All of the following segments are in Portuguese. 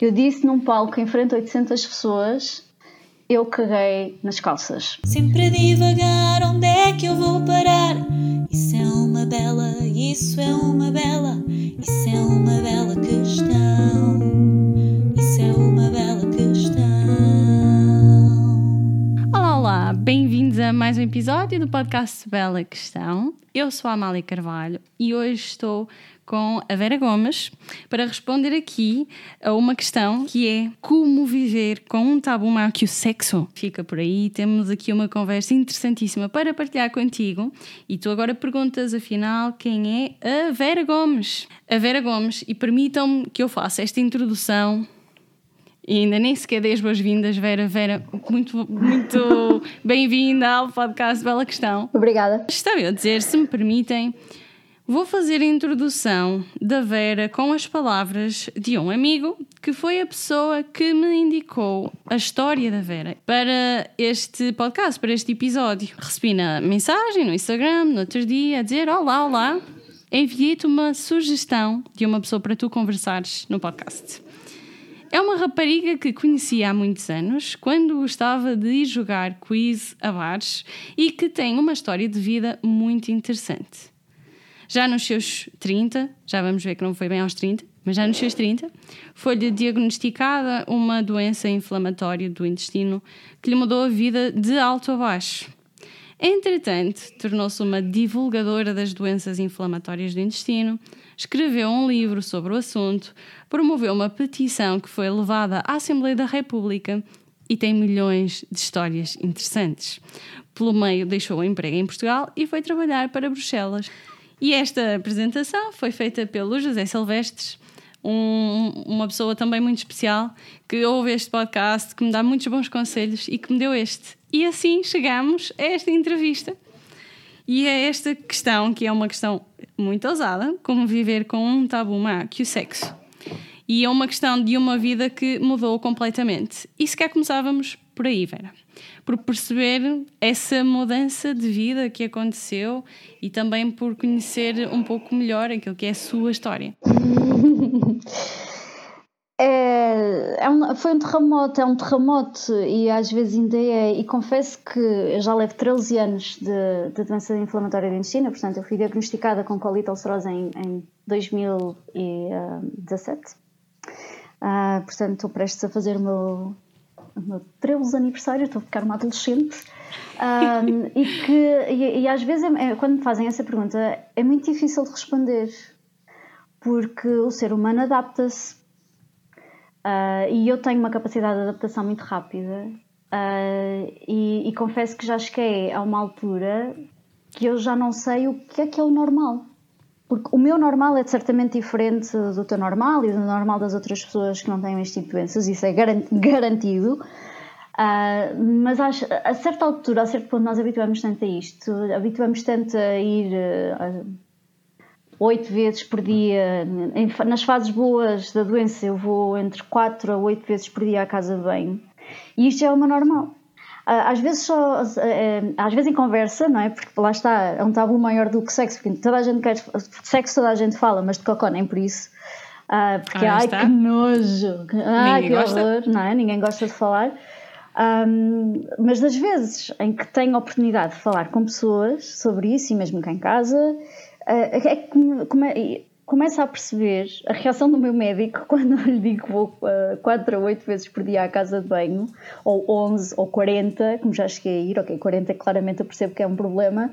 Eu disse num palco em frente a 800 pessoas, eu caguei nas calças. Sempre a divagar, onde é que eu vou parar? Isso é uma bela, isso é uma bela, isso é uma bela questão. Isso é uma bela questão. Olá, olá, bem-vindos a mais um episódio do podcast Bela Questão. Eu sou a Amália Carvalho e hoje estou com a Vera Gomes para responder aqui a uma questão que é como viver com um tabu maior que o sexo. Fica por aí, temos aqui uma conversa interessantíssima para partilhar contigo e tu agora perguntas afinal quem é a Vera Gomes. A Vera Gomes, e permitam-me que eu faça esta introdução e ainda nem sequer dei as boas-vindas, Vera. Vera, muito, muito bem-vinda ao podcast Bela Questão. Obrigada. Estava eu a dizer, se me permitem, vou fazer a introdução da Vera com as palavras de um amigo que foi a pessoa que me indicou a história da Vera para este podcast, para este episódio. Recebi na mensagem no Instagram no outro dia a dizer: Olá, olá, enviei-te uma sugestão de uma pessoa para tu conversares no podcast. É uma rapariga que conheci há muitos anos, quando gostava de jogar quiz a bares e que tem uma história de vida muito interessante. Já nos seus 30, já vamos ver que não foi bem aos 30, mas já nos seus 30, foi-lhe diagnosticada uma doença inflamatória do intestino que lhe mudou a vida de alto a baixo. Entretanto, tornou-se uma divulgadora das doenças inflamatórias do intestino, escreveu um livro sobre o assunto, promoveu uma petição que foi levada à Assembleia da República e tem milhões de histórias interessantes. Pelo meio, deixou o emprego em Portugal e foi trabalhar para Bruxelas. E esta apresentação foi feita pelo José Silvestres, um, uma pessoa também muito especial que ouve este podcast, que me dá muitos bons conselhos e que me deu este. E assim chegamos a esta entrevista e a esta questão, que é uma questão muito ousada, como viver com um tabu má que o sexo. E é uma questão de uma vida que mudou completamente. E se quer começávamos por aí, Vera por perceber essa mudança de vida que aconteceu e também por conhecer um pouco melhor aquilo que é a sua história. É, é um, foi um terremoto, é um terremoto e às vezes ainda é. E confesso que eu já levo 13 anos de, de doença inflamatória do intestino, portanto, eu fui diagnosticada com colite ulcerosa em, em 2017. Uh, ah, portanto, estou prestes a fazer o meu 13 aniversário, estou a ficar uma adolescente. Um, e que e, e às vezes é, é, quando me fazem essa pergunta é muito difícil de responder porque o ser humano adapta-se uh, e eu tenho uma capacidade de adaptação muito rápida uh, e, e, confesso que já cheguei a uma altura que eu já não sei o que é que é o normal porque o meu normal é certamente diferente do teu normal e do normal das outras pessoas que não têm este tipo de doenças, isso é garantido. Uh, mas acho, a certa altura, a certo ponto, nós habituamos tanto a isto, habituamos tanto a ir uh, oito vezes por dia. Em, nas fases boas da doença, eu vou entre quatro a oito vezes por dia à casa de banho. E isto é o meu normal. Ah, às vezes só eh, às vezes em conversa, não é? Porque lá está, é um tabu maior do que sexo, porque toda a gente quer sexo toda a gente fala, mas de cocó nem por isso. Uh, porque ah, ai que nojo, ai que gosta. horror, não é? Ninguém gosta de falar. Um, mas das vezes em que tenho a oportunidade de falar com pessoas sobre isso, e mesmo cá em casa, uh, é que come, começo a perceber a reação do meu médico quando eu lhe digo que vou uh, 4 a 8 vezes por dia à casa de banho, ou 11 ou 40, como já cheguei a ir, ok, 40 claramente eu percebo que é um problema,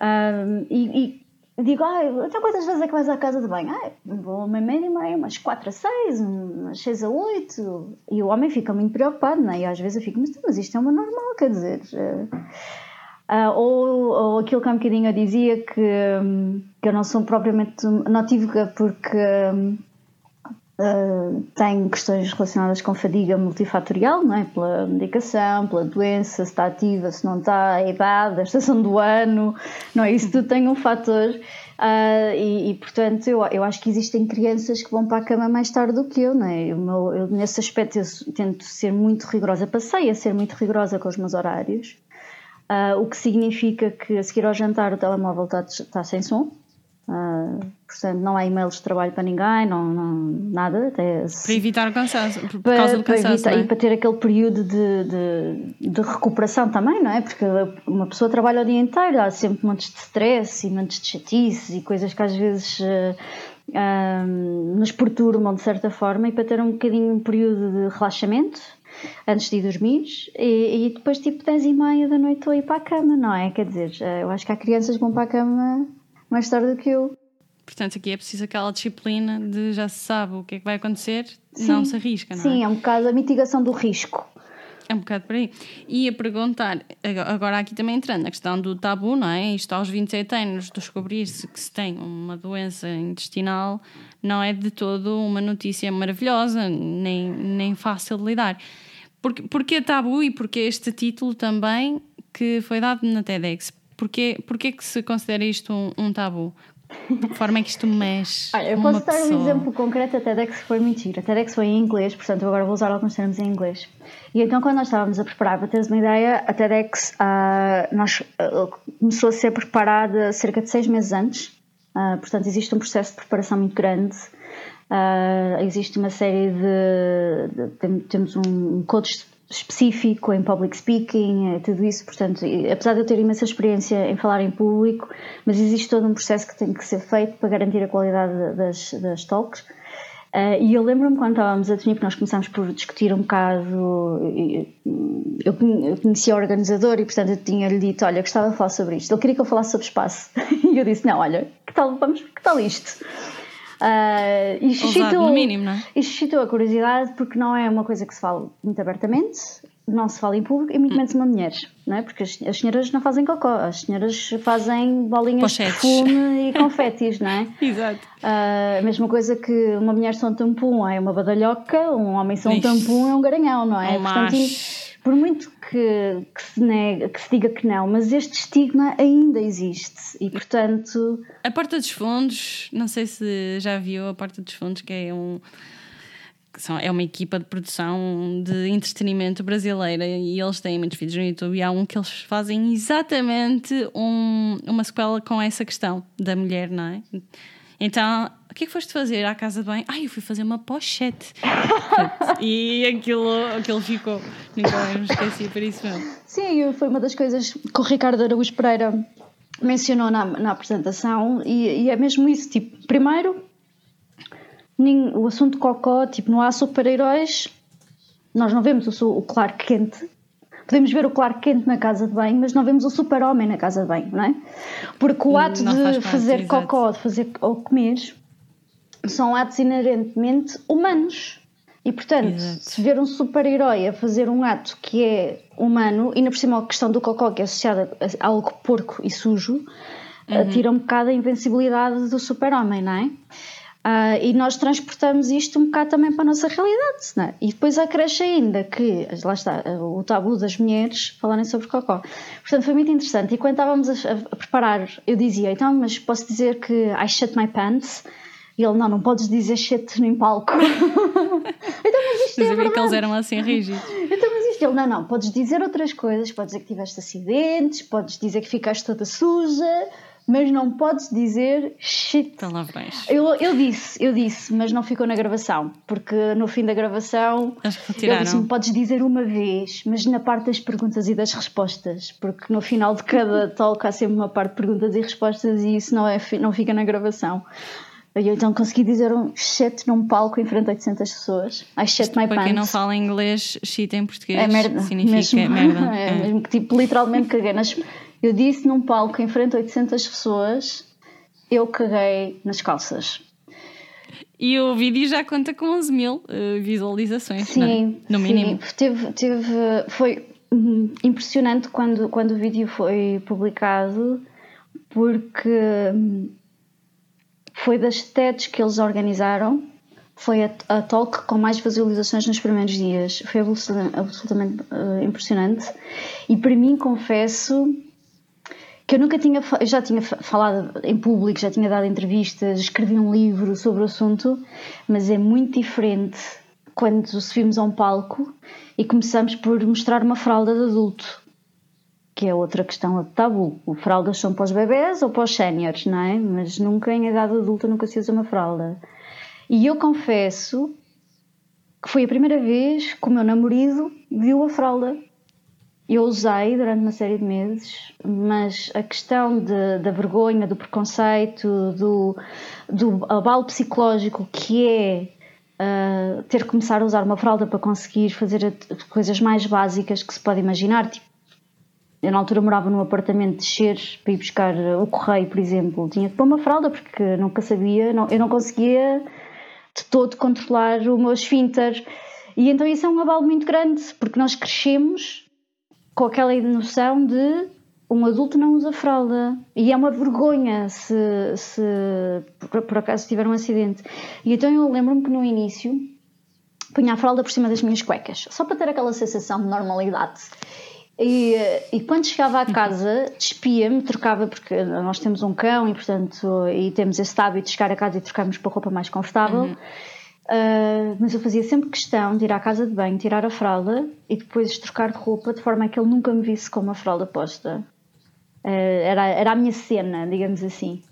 um, e, e, digo, ah, então quantas vezes é que vais à casa de banho? Ah, vou uma média meia, umas 4 a 6, umas 6 a 8, e o homem fica muito preocupado, né? e às vezes eu fico, mas, mas isto é uma normal, quer dizer... Uh, Uh, ou, ou aquilo que há um bocadinho eu dizia que, um, que eu não sou propriamente notívaga porque uh, tenho questões relacionadas com fadiga multifatorial, não é? pela medicação, pela doença, se está ativa, se não está, a idade, a estação do ano, não é? Isso tudo tem um fator. Uh, e, e, portanto eu, eu acho que existem crianças que vão para a cama mais tarde do que eu, não é? Eu, eu, nesse aspecto eu tento ser muito rigorosa, passei a ser muito rigorosa com os meus horários, Uh, o que significa que a seguir ao jantar o telemóvel está, está sem som. Uh, portanto, não há e-mails de trabalho para ninguém, não, não nada. Até para evitar o cansaço, por para, causa do cansaço. Evitar, é? E para ter aquele período de, de, de, recuperação também, não é? Porque uma pessoa trabalha o dia inteiro, há sempre montes de stress e montes de chatices e coisas que às vezes uh, uh, nos perturbam de certa forma, e para ter um bocadinho um período de relaxamento antes de ir dormir e, e depois tipo 10 e meia da noite estou a ir para a cama, não é? Quer dizer, eu acho que há crianças que vão para a cama mais tarde do que eu. Portanto, aqui é preciso aquela disciplina de já se sabe o que é que vai acontecer, sim, não se arrisca, não sim, é? Sim, é um bocado a mitigação do risco. É um bocado por aí. E a perguntar, agora aqui também entrando na questão do tabu, não é? Isto aos 27 anos, descobrir-se que se tem uma doença intestinal não é de todo uma notícia maravilhosa, nem, nem fácil de lidar. Porque, porque tabu e porque este título também que foi dado na TEDx? Porquê, porquê que se considera isto um, um tabu? De que forma é que isto mexe? Olha, eu posso dar um exemplo concreto. A TEDx foi mentira. A TEDx foi em inglês, portanto, eu agora vou usar alguns termos em inglês. E então, quando nós estávamos a preparar, para teres uma ideia, a TEDx uh, nós, uh, começou a ser preparada cerca de seis meses antes. Uh, portanto, existe um processo de preparação muito grande. Existe uma série de. de, temos um coach específico em public speaking, tudo isso. Portanto, apesar de eu ter imensa experiência em falar em público, mas existe todo um processo que tem que ser feito para garantir a qualidade das, das talks. Uh, e eu lembro-me quando estávamos a definir, que nós começámos por discutir um bocado. Eu, eu conhecia o organizador e, portanto, eu tinha-lhe dito: Olha, gostava de falar sobre isto. Ele queria que eu falasse sobre espaço. e eu disse: Não, olha, que tal, vamos, que tal isto? Uh, e suscitou, mínimo, não é? E suscitou a curiosidade porque não é uma coisa que se fala muito abertamente, não se fala em público e muito menos uma mulher, não é? Porque as, as senhoras não fazem cocó, as senhoras fazem bolinhas Pochetes. de perfume e confetis, não é? Exato. Uh, a mesma coisa que uma mulher só um tampum é uma badalhoca, um homem só um tampum é um garanhão, não é? Um Portanto, por muito que, que, se nega, que se diga que não, mas este estigma ainda existe e, portanto. A Porta dos Fundos, não sei se já viu a Porta dos Fundos, que é um. são- É uma equipa de produção de entretenimento brasileira e eles têm muitos vídeos no YouTube e há um que eles fazem exatamente um- uma sequela com essa questão da mulher, não é? Então, o que é que foste fazer à casa de banho? Ai, eu fui fazer uma pochete. e aquilo, aquilo ficou. Nunca me esqueci por isso mesmo. Sim, foi uma das coisas que o Ricardo Araújo Pereira mencionou na, na apresentação e, e é mesmo isso, tipo, primeiro o assunto cocó, tipo, não há super-heróis nós não vemos o, o Clark Kent podemos ver o Clark Kent na casa de banho mas não vemos o super-homem na casa de banho, não é? porque o ato Não faz de parte, fazer exato. cocó, de fazer ou comer são atos inerentemente humanos e portanto, Exato. se ver um super-herói a fazer um ato que é humano, e ainda por cima a questão do cocó, que é associada a algo porco e sujo, tira um bocado a invencibilidade do super-homem, não é? Ah, e nós transportamos isto um bocado também para a nossa realidade, não é? E depois acresce ainda que, lá está, o tabu das mulheres falarem sobre cocó. Portanto, foi muito interessante. E quando estávamos a, a preparar, eu dizia, então, mas posso dizer que I shut my pants? E ele, não, não podes dizer shit em palco. então, mas isto Mas é vi que verdade. eles eram assim rígidos. Então, mas isto, ele, não, não, podes dizer outras coisas, podes dizer que tiveste acidentes, podes dizer que ficaste toda suja, mas não podes dizer shit. Estão lá. Eu, eu disse, eu disse, mas não ficou na gravação, porque no fim da gravação retiraram. disse-me: podes dizer uma vez, mas na parte das perguntas e das respostas, porque no final de cada talk há sempre uma parte de perguntas e respostas e isso não, é, não fica na gravação. E eu então consegui dizer um shit num palco em frente a 800 pessoas. I shit my Para quem não pants. fala inglês, shit em português É merda. significa mesmo. merda. É, É. mesmo que tipo, literalmente caguei. Nas... Eu disse num palco em frente a 800 pessoas, eu caguei nas calças. E o vídeo já conta com 11 mil eh, visualizações, não é? Sim, no mínimo. Sim, teve, teve, foi hum, impressionante quando, quando o vídeo foi publicado, porque hum, foi das TEDs que eles organizaram, foi a, a talk com mais visualizações nos primeiros dias. Foi absolutamente, absolutamente eh, impressionante. E para mim, confesso que eu nunca tinha, eu já tinha fa- falado em público, já tinha dado entrevistas, escrevi um livro sobre o assunto, mas é muito diferente quando subimos a um palco e começamos por mostrar uma fralda de adulto. que é outra questão tabu. O fraldas são para os bebés ou para os séniores, não é? Mas nunca em idade adulta nunca se usa uma fralda. E eu confesso que foi a primeira vez que o meu namorado viu a fralda. Eu usei durante uma série de meses, mas a questão de, da vergonha, do preconceito, do, do abalo psicológico que é uh, ter que começar a usar uma fralda para conseguir fazer coisas mais básicas que se pode imaginar, tipo eu na altura morava num apartamento de descer para ir buscar o correio, por exemplo. Tinha que pôr uma fralda porque nunca sabia, não, eu não conseguia de todo controlar o meu esfíncter. E então isso é um abalo muito grande, porque nós crescemos com aquela noção de um adulto não usa fralda. E é uma vergonha se, se por, por acaso tiver um acidente. E então eu lembro-me que no início punha a fralda por cima das minhas cuecas, só para ter aquela sensação de normalidade. E, e, quando chegava à casa, despia-me, trocava, porque nós temos um cão e, portanto, e temos esse hábito de chegar a casa e trocarmos para roupa mais confortável. Uhum. Uh, mas eu fazia sempre questão de ir à casa de banho, tirar a fralda e depois trocar de roupa de forma a que ele nunca me visse com uma fralda posta. Uh, era, era a minha cena, digamos assim.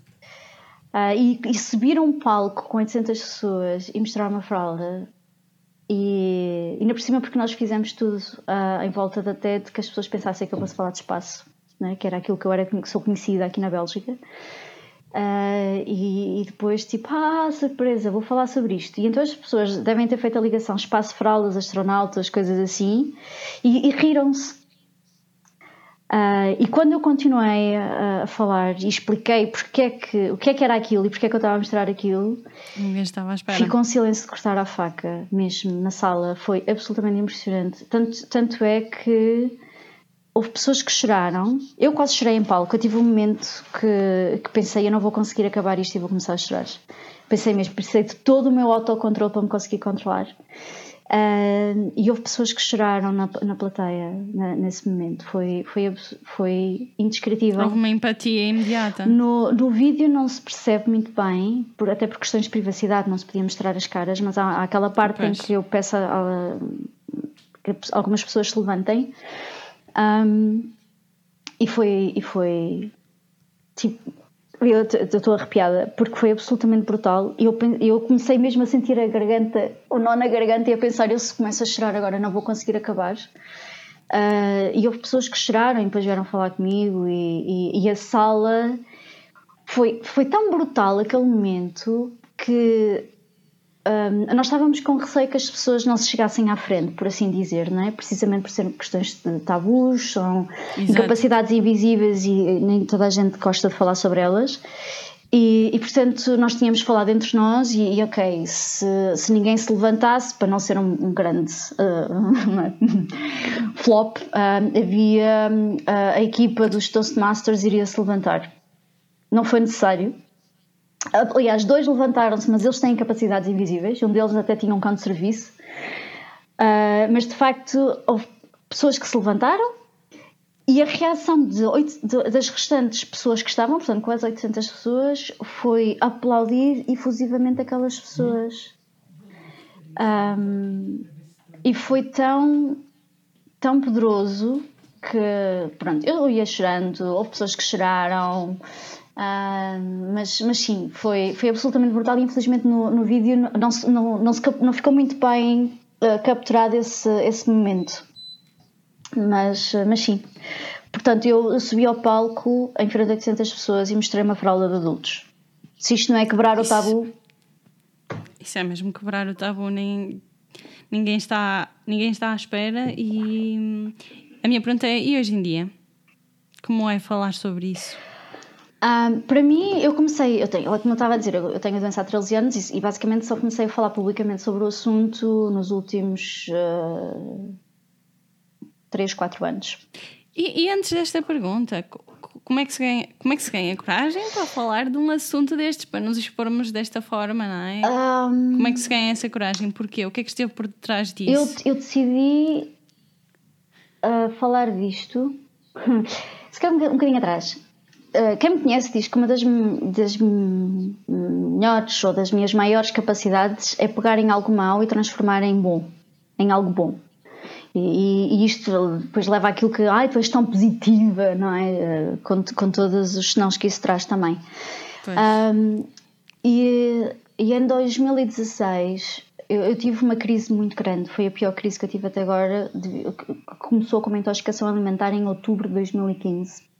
Uh, e, e subir a um palco com 800 pessoas e mostrar uma fralda e ainda por cima porque nós fizemos tudo em volta da TED que as pessoas pensassem que eu fosse falar de espaço, né? que era aquilo que eu era que sou conhecida aqui na Bélgica. Uh, e, e, depois tipo, ah, surpresa, vou falar sobre isto. E então as pessoas devem ter feito a ligação espaço fraldas, astronautas, coisas assim, e, e riram-se. Uh, e quando eu continuei a, a, falar e expliquei porque é que, o que é que era aquilo e porque é que eu estava a mostrar aquilo, ninguém estava à espera. Ficou um silêncio de cortar a faca, mesmo na sala. Foi absolutamente impressionante. Tanto, tanto é que houve pessoas que choraram. Eu quase chorei em palco. Eu tive um momento que, que pensei: eu não vou conseguir acabar isto e vou começar a chorar. Pensei mesmo, precisei de todo o meu autocontrole para me conseguir controlar. Uh, e houve pessoas que choraram na, na plateia na, nesse momento. Foi, foi, foi indescritível. Houve uma empatia imediata. No, no vídeo não se percebe muito bem, por, até por questões de privacidade, não se podia mostrar as caras, mas há, há aquela parte pois. em que eu peço a, a, que algumas pessoas se levantem. Um, e foi, e foi tipo, eu estou arrepiada porque foi absolutamente brutal. Eu, eu comecei mesmo a sentir a garganta, o nó na garganta e a pensar: eu se começo a chorar agora não vou conseguir acabar. Uh, e houve pessoas que choraram e depois vieram falar comigo, e, e, e a sala foi, foi tão brutal aquele momento que um, nós estávamos com receio que as pessoas não se chegassem à frente, por assim dizer, não é? Precisamente por serem questões de tabus, são Exato. incapacidades invisíveis e nem toda a gente gosta de falar sobre elas. E, e, portanto nós tínhamos falado entre nós e, e ok, se, se, ninguém se levantasse para não ser um, um grande uh, flop, uh, havia uh, a equipa dos Toastmasters iria se levantar. Não foi necessário, Aliás, dois levantaram-se, mas eles têm capacidades invisíveis. Um deles até tinha um cão de serviço. Uh, mas de facto, houve pessoas que se levantaram e a reação de de, das restantes pessoas que estavam, portanto, quase 800 pessoas, foi aplaudir efusivamente aquelas pessoas. Um, e foi tão, tão poderoso que, pronto, eu ia chorando, houve pessoas que choraram. Uh, mas, mas sim, foi, foi absolutamente brutal e infelizmente no, no vídeo não, não, não, se, não ficou muito bem uh, capturado esse, esse momento. Mas, mas sim. Portanto, eu subi ao palco em frente a 800 pessoas e mostrei uma fralda de adultos. Se isto não é quebrar isso, o tabu. Isso é mesmo quebrar o tabu, nem, ninguém, está, ninguém está à espera. E hum, a minha pergunta é: e hoje em dia? Como é falar sobre isso? Um, para mim, eu comecei, eu tenho, como eu estava a dizer, eu tenho doença há 13 anos e, e, basicamente só comecei a falar publicamente sobre o assunto nos últimos uh, 3, 4 anos. E, e, antes desta pergunta, como é, que se ganha, como é que se ganha coragem para falar de um assunto destes, para nos expormos desta forma, não é? Um, como é que se ganha essa coragem? Porquê? O que é que esteve por detrás disso? Eu, eu decidi uh, falar disto, se calhar um, um bocadinho atrás quem me conhece diz que uma das, das melhores ou das minhas maiores capacidades é pegar em algo mau e transformar em bom, em algo bom. E, e, isto depois leva àquilo que, ai, tu és tão positiva, não é? Eh, com, com todos os senãos que isso traz também. Um, e, e em 2016 eu, tive uma crise muito grande, foi a pior crise que eu tive até agora. Começou com uma intoxicação alimentar em outubro de 2015.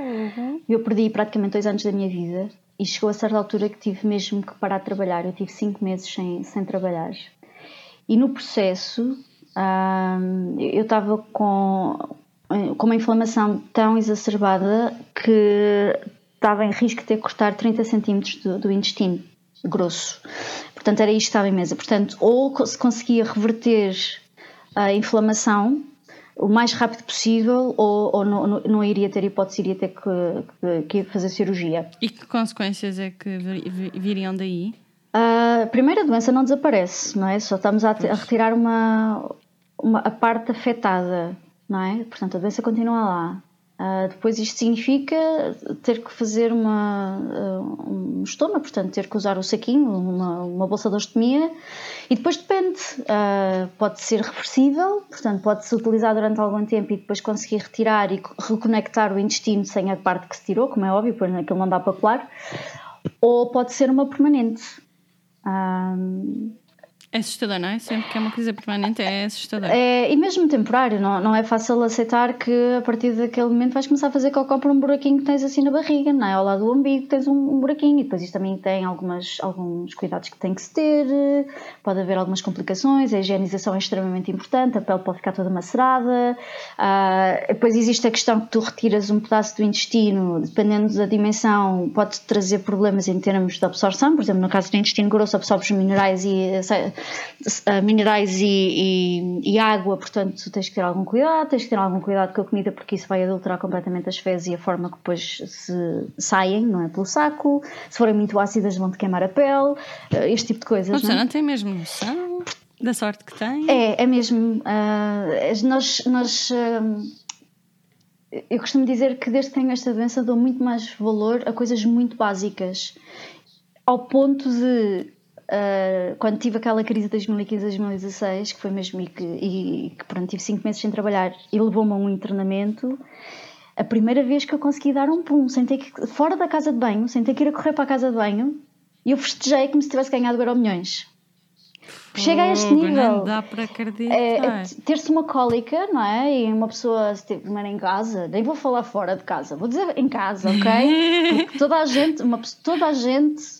Uhum. Eu perdi praticamente dois anos da minha vida e chegou a certa altura que tive mesmo que parar de trabalhar. Eu tive cinco meses sem, sem trabalhar. E no processo eu estava com, com uma inflamação tão exacerbada que estava em risco de ter que cortar 30 centímetros do, do intestino grosso. Portanto, era isto que estava em mesa. Portanto, ou se conseguia reverter a inflamação o mais rápido possível ou, ou não, não, iria ter hipótese, iria ter que, que, que, fazer cirurgia. E que consequências é que viriam daí? A primeira doença não desaparece, não é? Só estamos a, a retirar uma, uma, a parte afetada, não é? Portanto, a doença continua lá. Uh, depois isto significa ter que fazer uma, uh, um estômago, portanto ter que usar o saquinho, uma, uma bolsa de ostomia e depois depende, uh, pode ser reversível, portanto pode-se utilizar durante algum tempo e depois conseguir retirar e reconectar o intestino sem a parte que se tirou, como é óbvio, pois aquilo não dá para colar, ou pode ser uma permanente. É assustador, não é? Sempre que é uma coisa permanente é assustador. É, e mesmo temporário, não, não é fácil aceitar que a partir daquele momento vais começar a fazer cocó por um buraquinho que tens assim na barriga, não é? Ao lado do umbigo tens um, um buraquinho e depois isto também tem algumas, alguns cuidados que tem que se ter, pode haver algumas complicações, a higienização é extremamente importante, a pele pode ficar toda macerada, uh, depois existe a questão que tu retiras um pedaço do intestino, dependendo da dimensão, pode trazer problemas em termos de absorção, por exemplo, no caso do intestino grosso absorves minerais e uh, minerais e, e, e, água, portanto tens que ter algum cuidado, tens que ter algum cuidado com a comida porque isso vai adulterar completamente as fezes e a forma que depois se saem, não é? Pelo saco, se forem muito ácidas vão-te queimar a pele, uh, este tipo de coisas. Mas não, é? não tem mesmo noção da sorte que tem? É, é mesmo. Uh, nós. nós eu costumo dizer que desde que tenho esta doença dou muito mais valor a coisas muito básicas ao ponto de Uh, quando tive aquela crise de 2015-2016, que foi mesmo e que, e, que pronto, tive 5 meses sem trabalhar e levou-me a um internamento, a primeira vez que eu consegui dar um pum, sem ter que, fora da casa de banho, sem ter que ir a correr para a casa de banho, e eu festejei como se tivesse ganhado Euro Milhões. Chega a este nível. Não dá para acreditar. É, é, Ter-se uma cólica, não é? E uma pessoa se tiver em casa, nem vou falar fora de casa, vou dizer em casa, ok? Porque toda a gente, uma, toda a gente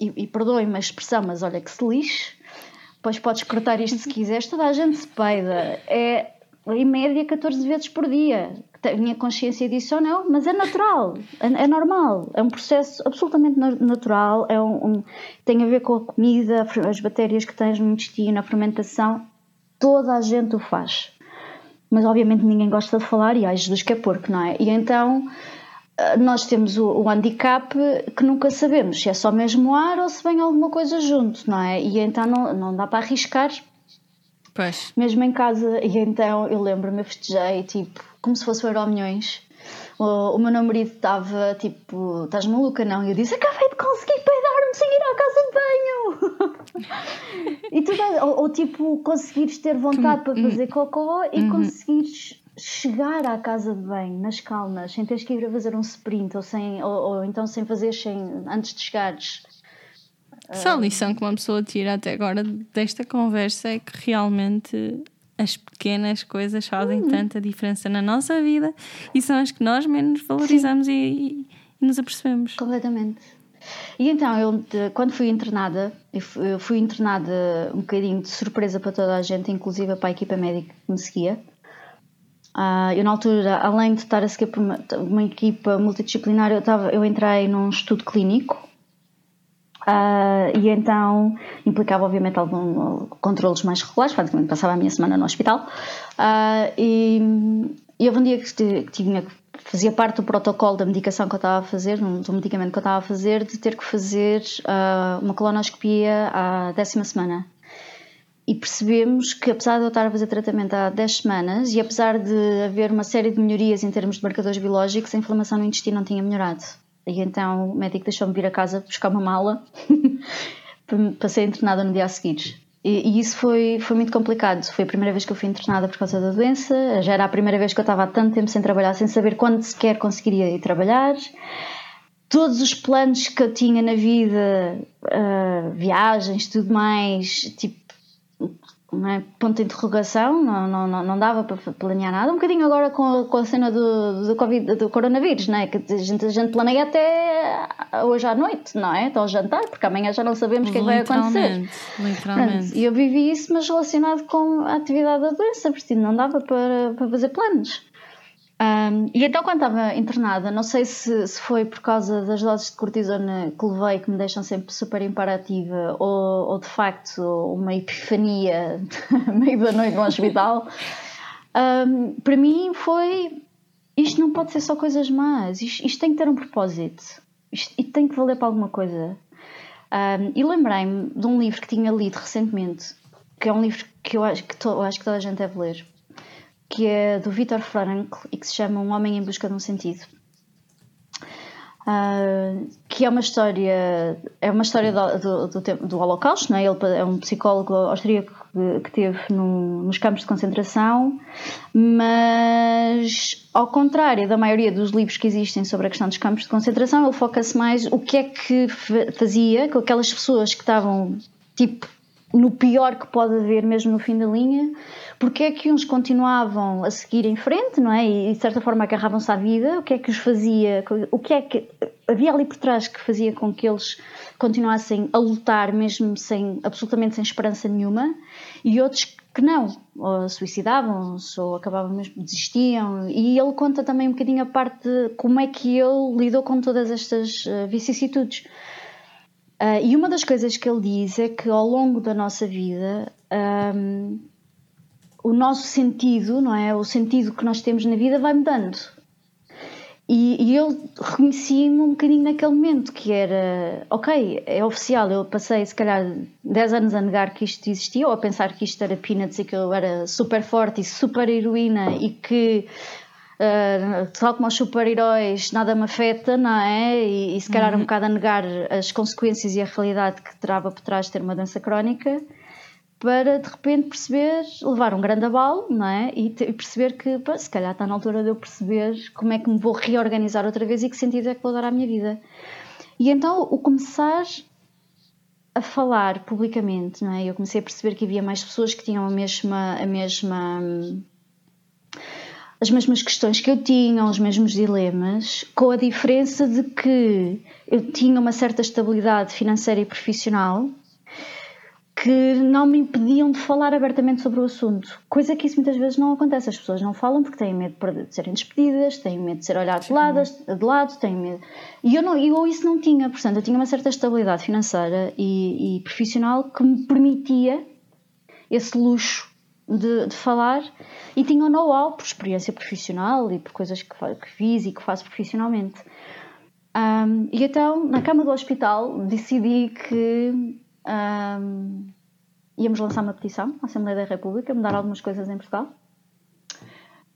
e, e perdoem-me a expressão, mas olha que se lixe, pois podes cortar isto se quiseres, toda a gente se peida. É em média 14 vezes por dia. Tenha consciência disso ou não, mas é natural, é, é normal, é um processo absolutamente natural, é um, um, tem a ver com a comida, as bactérias que tens no intestino, a fermentação, toda a gente o faz. Mas obviamente ninguém gosta de falar e ai Jesus que é porco, não é? E então nós temos o, o, handicap que nunca sabemos se é só mesmo ar ou se vem alguma coisa junto, não é? E então não, não dá para arriscar. Pois. Mesmo em casa. E então eu lembro-me, eu festejei, tipo, como se fosse o Euro Milhões. O, o meu namorado estava tipo, estás maluca? Não. E eu disse, acabei de conseguir peidar-me sem ir à casa de banho. e tu, ou, ou, tipo, conseguires ter vontade para fazer cocó e uhum. conseguires chegar à casa de banho nas calmas, sem teres que ir a fazer um sprint ou, sem, ou, ou então sem fazer sem, antes de chegares. Só a lição que uma pessoa tira até agora desta conversa é que realmente as pequenas coisas fazem hum. tanta diferença na nossa vida e são as que nós menos valorizamos e, e, e, nos apercebemos. Completamente. E então, eu quando fui internada, eu fui internada um bocadinho de surpresa para toda a gente, inclusive para a equipa médica que me seguia. Uh, eu, na altura, além de estar a seguir por uma, uma equipa multidisciplinar, eu, estava, eu entrei num estudo clínico uh, e então implicava, obviamente, alguns controles mais regulares. Praticamente passava a minha semana no hospital. Uh, e, houve um dia que, que tinha fazia parte do protocolo da medicação que eu estava a fazer, do medicamento que eu estava a fazer, de ter que fazer uma colonoscopia à décima semana e percebemos que apesar de eu estar a fazer tratamento há 10 semanas e apesar de haver uma série de melhorias em termos de marcadores biológicos, a inflamação no intestino não tinha melhorado. E então o médico deixou-me vir a casa buscar uma mala para ser internada no dia a seguir. E, e, isso foi, foi muito complicado. Foi a primeira vez que eu fui internada por causa da doença. Já era a primeira vez que eu estava há tanto tempo sem trabalhar, sem saber quando sequer conseguiria ir trabalhar. Todos os planos que eu tinha na vida, uh, viagens, tudo mais, tipo, é? ponto de interrogação, não, não, não dava para planear nada. Um bocadinho agora com a, com a cena do, do, COVID, do coronavírus, não é? que a gente, a gente planeia até hoje à noite, não é? Até ao jantar, porque amanhã já não sabemos o que, é que vai acontecer. Literalmente. E eu vivi isso, mas relacionado com a atividade da doença, porque não dava para, para fazer planos. Um, e então, quando estava internada, não sei se, se, foi por causa das doses de cortisona que levei, que me deixam sempre super imparativa, ou, ou de facto uma epifania meio da noite no hospital, um, para mim foi: isto não pode ser só coisas más, isto, isto tem que ter um propósito, isto, isto, tem que valer para alguma coisa. Um, e lembrei-me de um livro que tinha lido recentemente, que é um livro que eu acho que, to, eu acho que toda a gente deve ler que é do Viktor Frankl e que se chama Um Homem em Busca de um Sentido. Uh, que é uma história é uma história do, do, do, do Holocausto, não é? ele é um psicólogo austríaco que, que teve no, nos campos de concentração, mas ao contrário da maioria dos livros que existem sobre a questão dos campos de concentração, ele foca-se mais o que é que fazia com aquelas pessoas que estavam tipo no pior que pode haver mesmo no fim da linha porque é que uns continuavam a seguir em frente, não é? E de certa forma agarravam-se à vida, o que é que os fazia, o que é que havia ali por trás que fazia com que eles continuassem a lutar mesmo sem, absolutamente sem esperança nenhuma, e outros que não, ou suicidavam-se ou acabavam mesmo, desistiam, e ele conta também um bocadinho a parte de como é que ele lidou com todas estas uh, vicissitudes. Uh, e uma das coisas que ele diz é que ao longo da nossa vida um, o nosso sentido, não é? O sentido que nós temos na vida vai mudando. E, e eu reconheci-me um bocadinho naquele momento, que era, ok, é oficial, eu passei se calhar 10 anos a negar que isto existia, ou a pensar que isto era peanuts e que eu era super forte e super heroína e que Uh, tal como os super-heróis, nada me afeta, não é? E, e se calhar uhum. um bocado a negar as consequências e a realidade que trava por trás de ter uma doença crónica para de repente perceber, levar um grande abalo, não é? E, perceber que, pá, se calhar está na altura de eu perceber como é que me vou reorganizar outra vez e que sentido é que vou dar à minha vida. E então o começar a falar publicamente, não é? Eu comecei a perceber que havia mais pessoas que tinham a mesma, a mesma as mesmas questões que eu tinha, os mesmos dilemas, com a diferença de que eu tinha uma certa estabilidade financeira e profissional que não me impediam de falar abertamente sobre o assunto. Coisa que isso muitas vezes não acontece. As pessoas não falam porque têm medo de serem despedidas, têm medo de ser olhadas de lado, de lado têm medo. E eu, não, eu isso não tinha. Portanto, eu tinha uma certa estabilidade financeira e, e profissional que me permitia esse luxo de, de falar e tinha um know-how por experiência profissional e por coisas que, que fiz e que faço profissionalmente. Um, e então, na cama do hospital, decidi que um, íamos lançar uma petição à Assembleia da República, mudar algumas coisas em Portugal.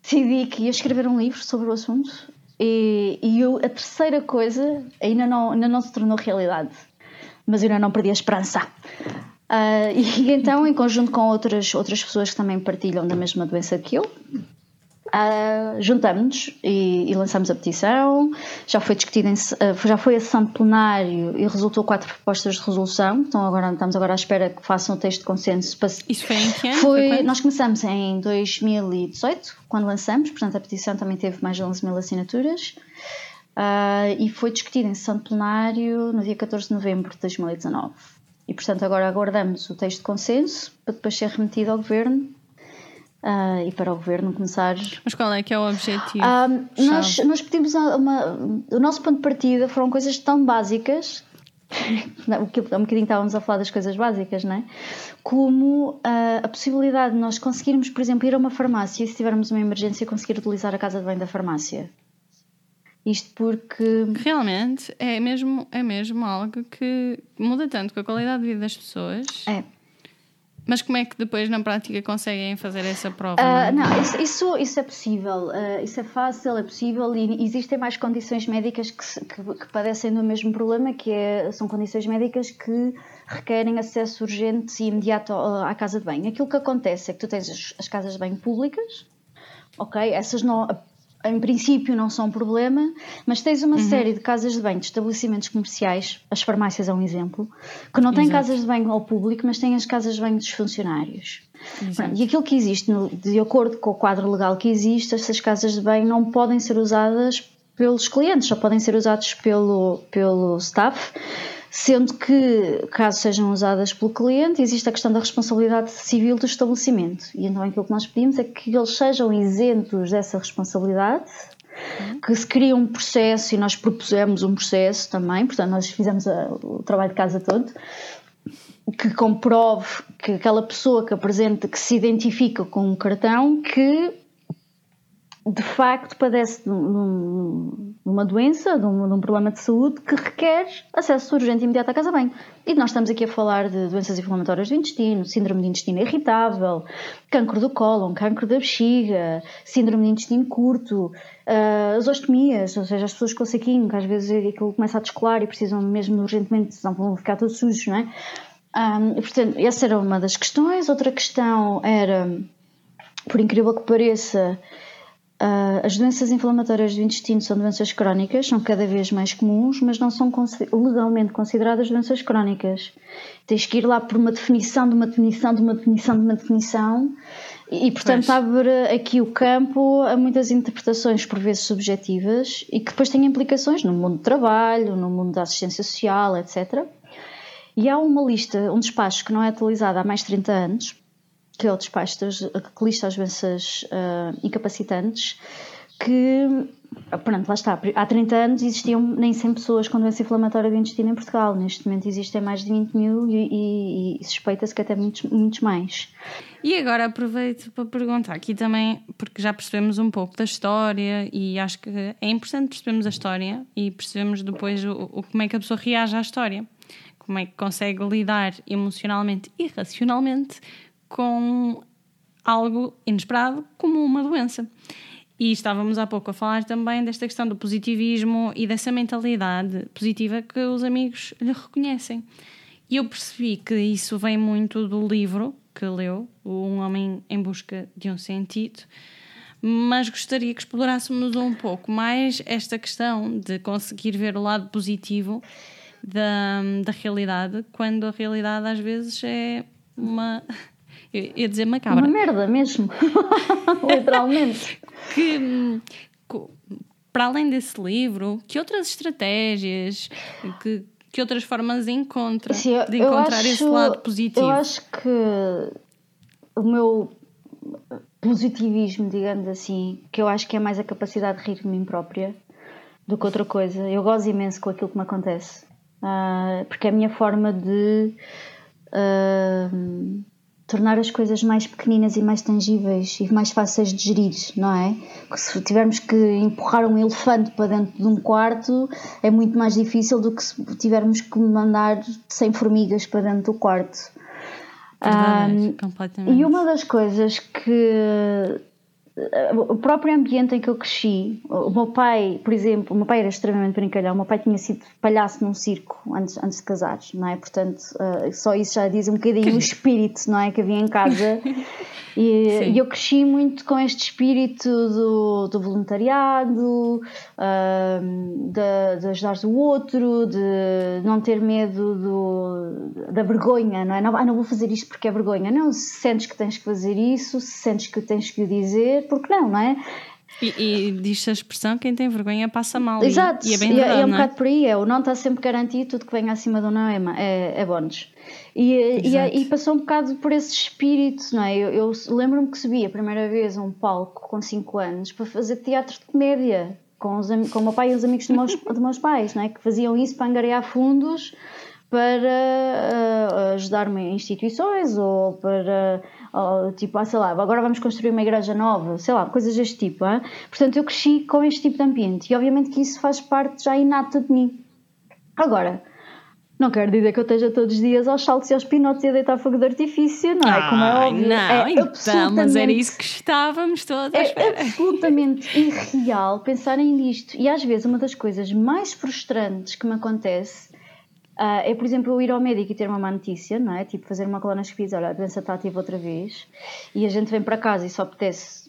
Decidi que ia escrever um livro sobre o assunto e, e eu, a terceira coisa ainda não, ainda não se tornou realidade, mas eu ainda não perdi a esperança. Uh, e então, em conjunto com outras, outras pessoas que também partilham da mesma doença que eu, Uh, juntamos-nos e, e, lançamos a petição. Já foi discutida, uh, já foi a sessão de plenário e resultou quatro propostas de resolução. Então agora estamos agora à espera que façam o texto de consenso. Para... Isso foi em que ano? Foi, foi nós começamos em 2018, quando lançamos, portanto a petição também teve mais de 11 mil assinaturas. Uh, e foi discutida em sessão de plenário no dia 14 de novembro de 2019. E portanto agora aguardamos o texto de consenso para depois ser remetido ao Governo Uh, e para o governo começar. Mas qual é que é o objetivo? Uh, nós, nós pedimos uma, o nosso ponto de partida foram coisas tão básicas há um bocadinho estávamos a falar das coisas básicas, não é? Como uh, a possibilidade de nós conseguirmos, por exemplo, ir a uma farmácia e se tivermos uma emergência conseguir utilizar a casa de banho da farmácia. Isto porque. Realmente é mesmo, é mesmo algo que muda tanto com a qualidade de vida das pessoas. É Mas como é que depois na prática conseguem fazer essa prova? Uh, não, isso, isso, isso, é possível, uh, isso é fácil, é possível e existem mais condições médicas que, que, que, padecem do mesmo problema, que é, são condições médicas que requerem acesso urgente e imediato à casa de banho. Aquilo que acontece é que tu tens as, as casas de banho públicas, ok? Essas não, em princípio não são um problema, mas tens uma uhum. série de casas de banho de estabelecimentos comerciais, as farmácias é um exemplo, que não têm Exato. casas de banho ao público, mas têm as casas de banho dos funcionários. e aquilo que existe, de acordo com o quadro legal que existe, essas casas de banho não podem ser usadas pelos clientes, só podem ser usados pelo, pelo staff sendo que, caso sejam usadas pelo cliente, existe a questão da responsabilidade civil do estabelecimento. E então aquilo que nós pedimos é que eles sejam isentos dessa responsabilidade, que se crie um processo, e nós propusemos um processo também, portanto, nós fizemos a, o trabalho de casa todo, que comprove que aquela pessoa que apresenta, que se identifica com um cartão, que de facto padece de, uma doença, de um, de um, problema de saúde que requer acesso urgente e imediato à casa bem. E nós estamos aqui a falar de doenças inflamatórias do intestino, síndrome de intestino irritável, cancro do cólon, cancro da bexiga, síndrome de intestino curto, uh, as ostomias, ou seja, as pessoas com saquinho, que às vezes aquilo começa a descolar e precisam mesmo urgentemente, senão vão ficar todos sujos, não é? Um, ah, portanto, essa era uma das questões. Outra questão era, por incrível que pareça, Uh, as doenças inflamatórias do intestino são doenças crónicas, são cada vez mais comuns, mas não são legalmente consideradas doenças crónicas. Tens que ir lá por uma definição de uma definição de uma definição de uma definição e, portanto, pois. abre aqui o campo a muitas interpretações, por vezes subjetivas, e que depois têm implicações no mundo do trabalho, no mundo da assistência social, etc. E há uma lista, um despacho que não é atualizado há mais de 30 anos, que é o despacho das, que lista as doenças uh, incapacitantes, que, pronto, lá está, há 30 anos existiam nem 100 pessoas com doença inflamatória do intestino em Portugal, neste momento existem mais de 20 mil e, e, e suspeita-se que até muitos, muitos mais. E agora aproveito para perguntar aqui também, porque já percebemos um pouco da história e acho que é importante percebermos a história e percebemos depois o, o como é que a pessoa reage à história, como é que consegue lidar emocionalmente e racionalmente com algo inesperado como uma doença. E estávamos há pouco a falar também desta questão do positivismo e dessa mentalidade positiva que os amigos lhe reconhecem. E eu percebi que isso vem muito do livro que leu, Um Homem em Busca de um Sentido, mas gostaria que explorássemos um pouco mais esta questão de conseguir ver o lado positivo da, da realidade, quando a realidade às vezes é uma eu ia dizer macabra. Uma merda mesmo. Literalmente. que, para além desse livro, que outras estratégias, que, que outras formas encontra Sim, eu, de encontrar acho, esse lado positivo? Eu acho que o meu positivismo, digamos assim, que eu acho que é mais a capacidade de rir de mim própria do que outra coisa. Eu gozo imenso com aquilo que me acontece. Uh, porque é a minha forma de. Uh, tornar as coisas mais pequeninas e mais tangíveis e mais fáceis de gerir, não é? se tivermos que empurrar um elefante para dentro de um quarto, é muito mais difícil do que se tivermos que mandar 100 formigas para dentro do quarto. um, completamente. E uma das coisas que o próprio ambiente em que eu cresci, o meu pai, por exemplo, o meu pai era extremamente brincalhão, o meu pai tinha sido palhaço num circo antes, antes de casar, não é? Portanto, uh, só isso já diz um bocadinho o espírito, não é? Que havia em casa. E, e eu cresci muito com este espírito do, do voluntariado, uh, de, de ajudar o outro, de não ter medo do, da vergonha, não é? Não, ah, não vou fazer isto porque é vergonha. Não, se sentes que tens que fazer isso, se sentes que tens que o dizer, porque não, não é? E, e diz-se a expressão: quem tem vergonha passa mal. Exato, e, e é bem verdade, é, é um é? bocado por aí. É, o não está sempre garantido, tudo que vem acima do não é, é, é bónus. E, e, e, passou um bocado por esse espírito, não é? Eu, eu lembro-me que subi a primeira vez a um palco com 5 anos para fazer teatro de comédia com, os, com o meu pai e os amigos dos meus, dos meus pais, não é? Que faziam isso para angariar fundos para uh, ajudar-me em instituições ou para, uh, tipo, ah, sei lá, agora vamos construir uma igreja nova, sei lá, coisas deste tipo. Hein? Portanto, eu cresci com este tipo de ambiente e obviamente que isso faz parte já inata de mim. Agora, Não quero dizer que eu esteja todos os dias aos saltos e aos pinotes e a deitar fogo de artifício, não é? Como é óbvio. Não, é então, mas era isso que estávamos todos É absolutamente irreal pensarem nisto. E às vezes uma das coisas mais frustrantes que me acontece ah, é, por exemplo, eu ir ao médico e ter uma má notícia, não é? Tipo, fazer uma colonoscopia e dizer, olha, a doença está ativa outra vez. E a gente vem para casa e só apetece,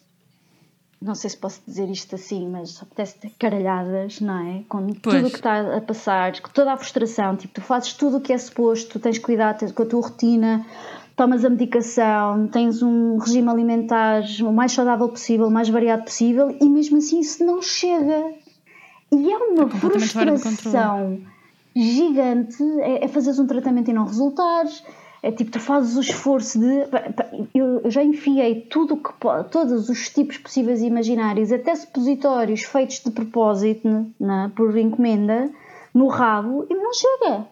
não sei se posso dizer isto assim, mas só apetece ter caralhadas, não é? Com Pois. tudo o que está a passar, com toda a frustração. Tipo, tu fazes tudo o que é suposto, tu tens cuidado tens- com a tua rotina, tomas a medicação, tens um regime alimentar o mais saudável possível, o mais variado possível e mesmo assim isso não chega. E é uma de frustração gigante é, é fazeres um tratamento e não resultares. É tipo, tu fazes o esforço de. Eu, já enfiei tudo que todos os tipos possíveis e imaginários, até supositórios feitos de propósito, né, por encomenda, no rabo e não chega.